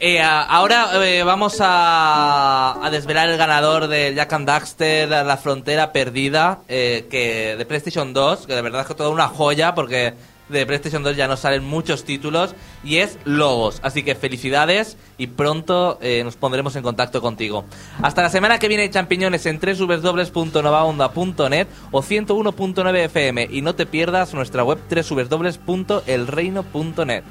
Speaker 1: Eh, ahora eh, vamos a, a desvelar el ganador del Jack and Daxter, La Frontera Perdida, eh, que de PlayStation 2, que de verdad es que toda una joya porque de PlayStation 2 ya nos salen muchos títulos y es Lobos. Así que felicidades y pronto eh, nos pondremos en contacto contigo. Hasta la semana que viene, champiñones, en www.novaonda.net o 101.9 FM y no te pierdas nuestra web www.elreino.net.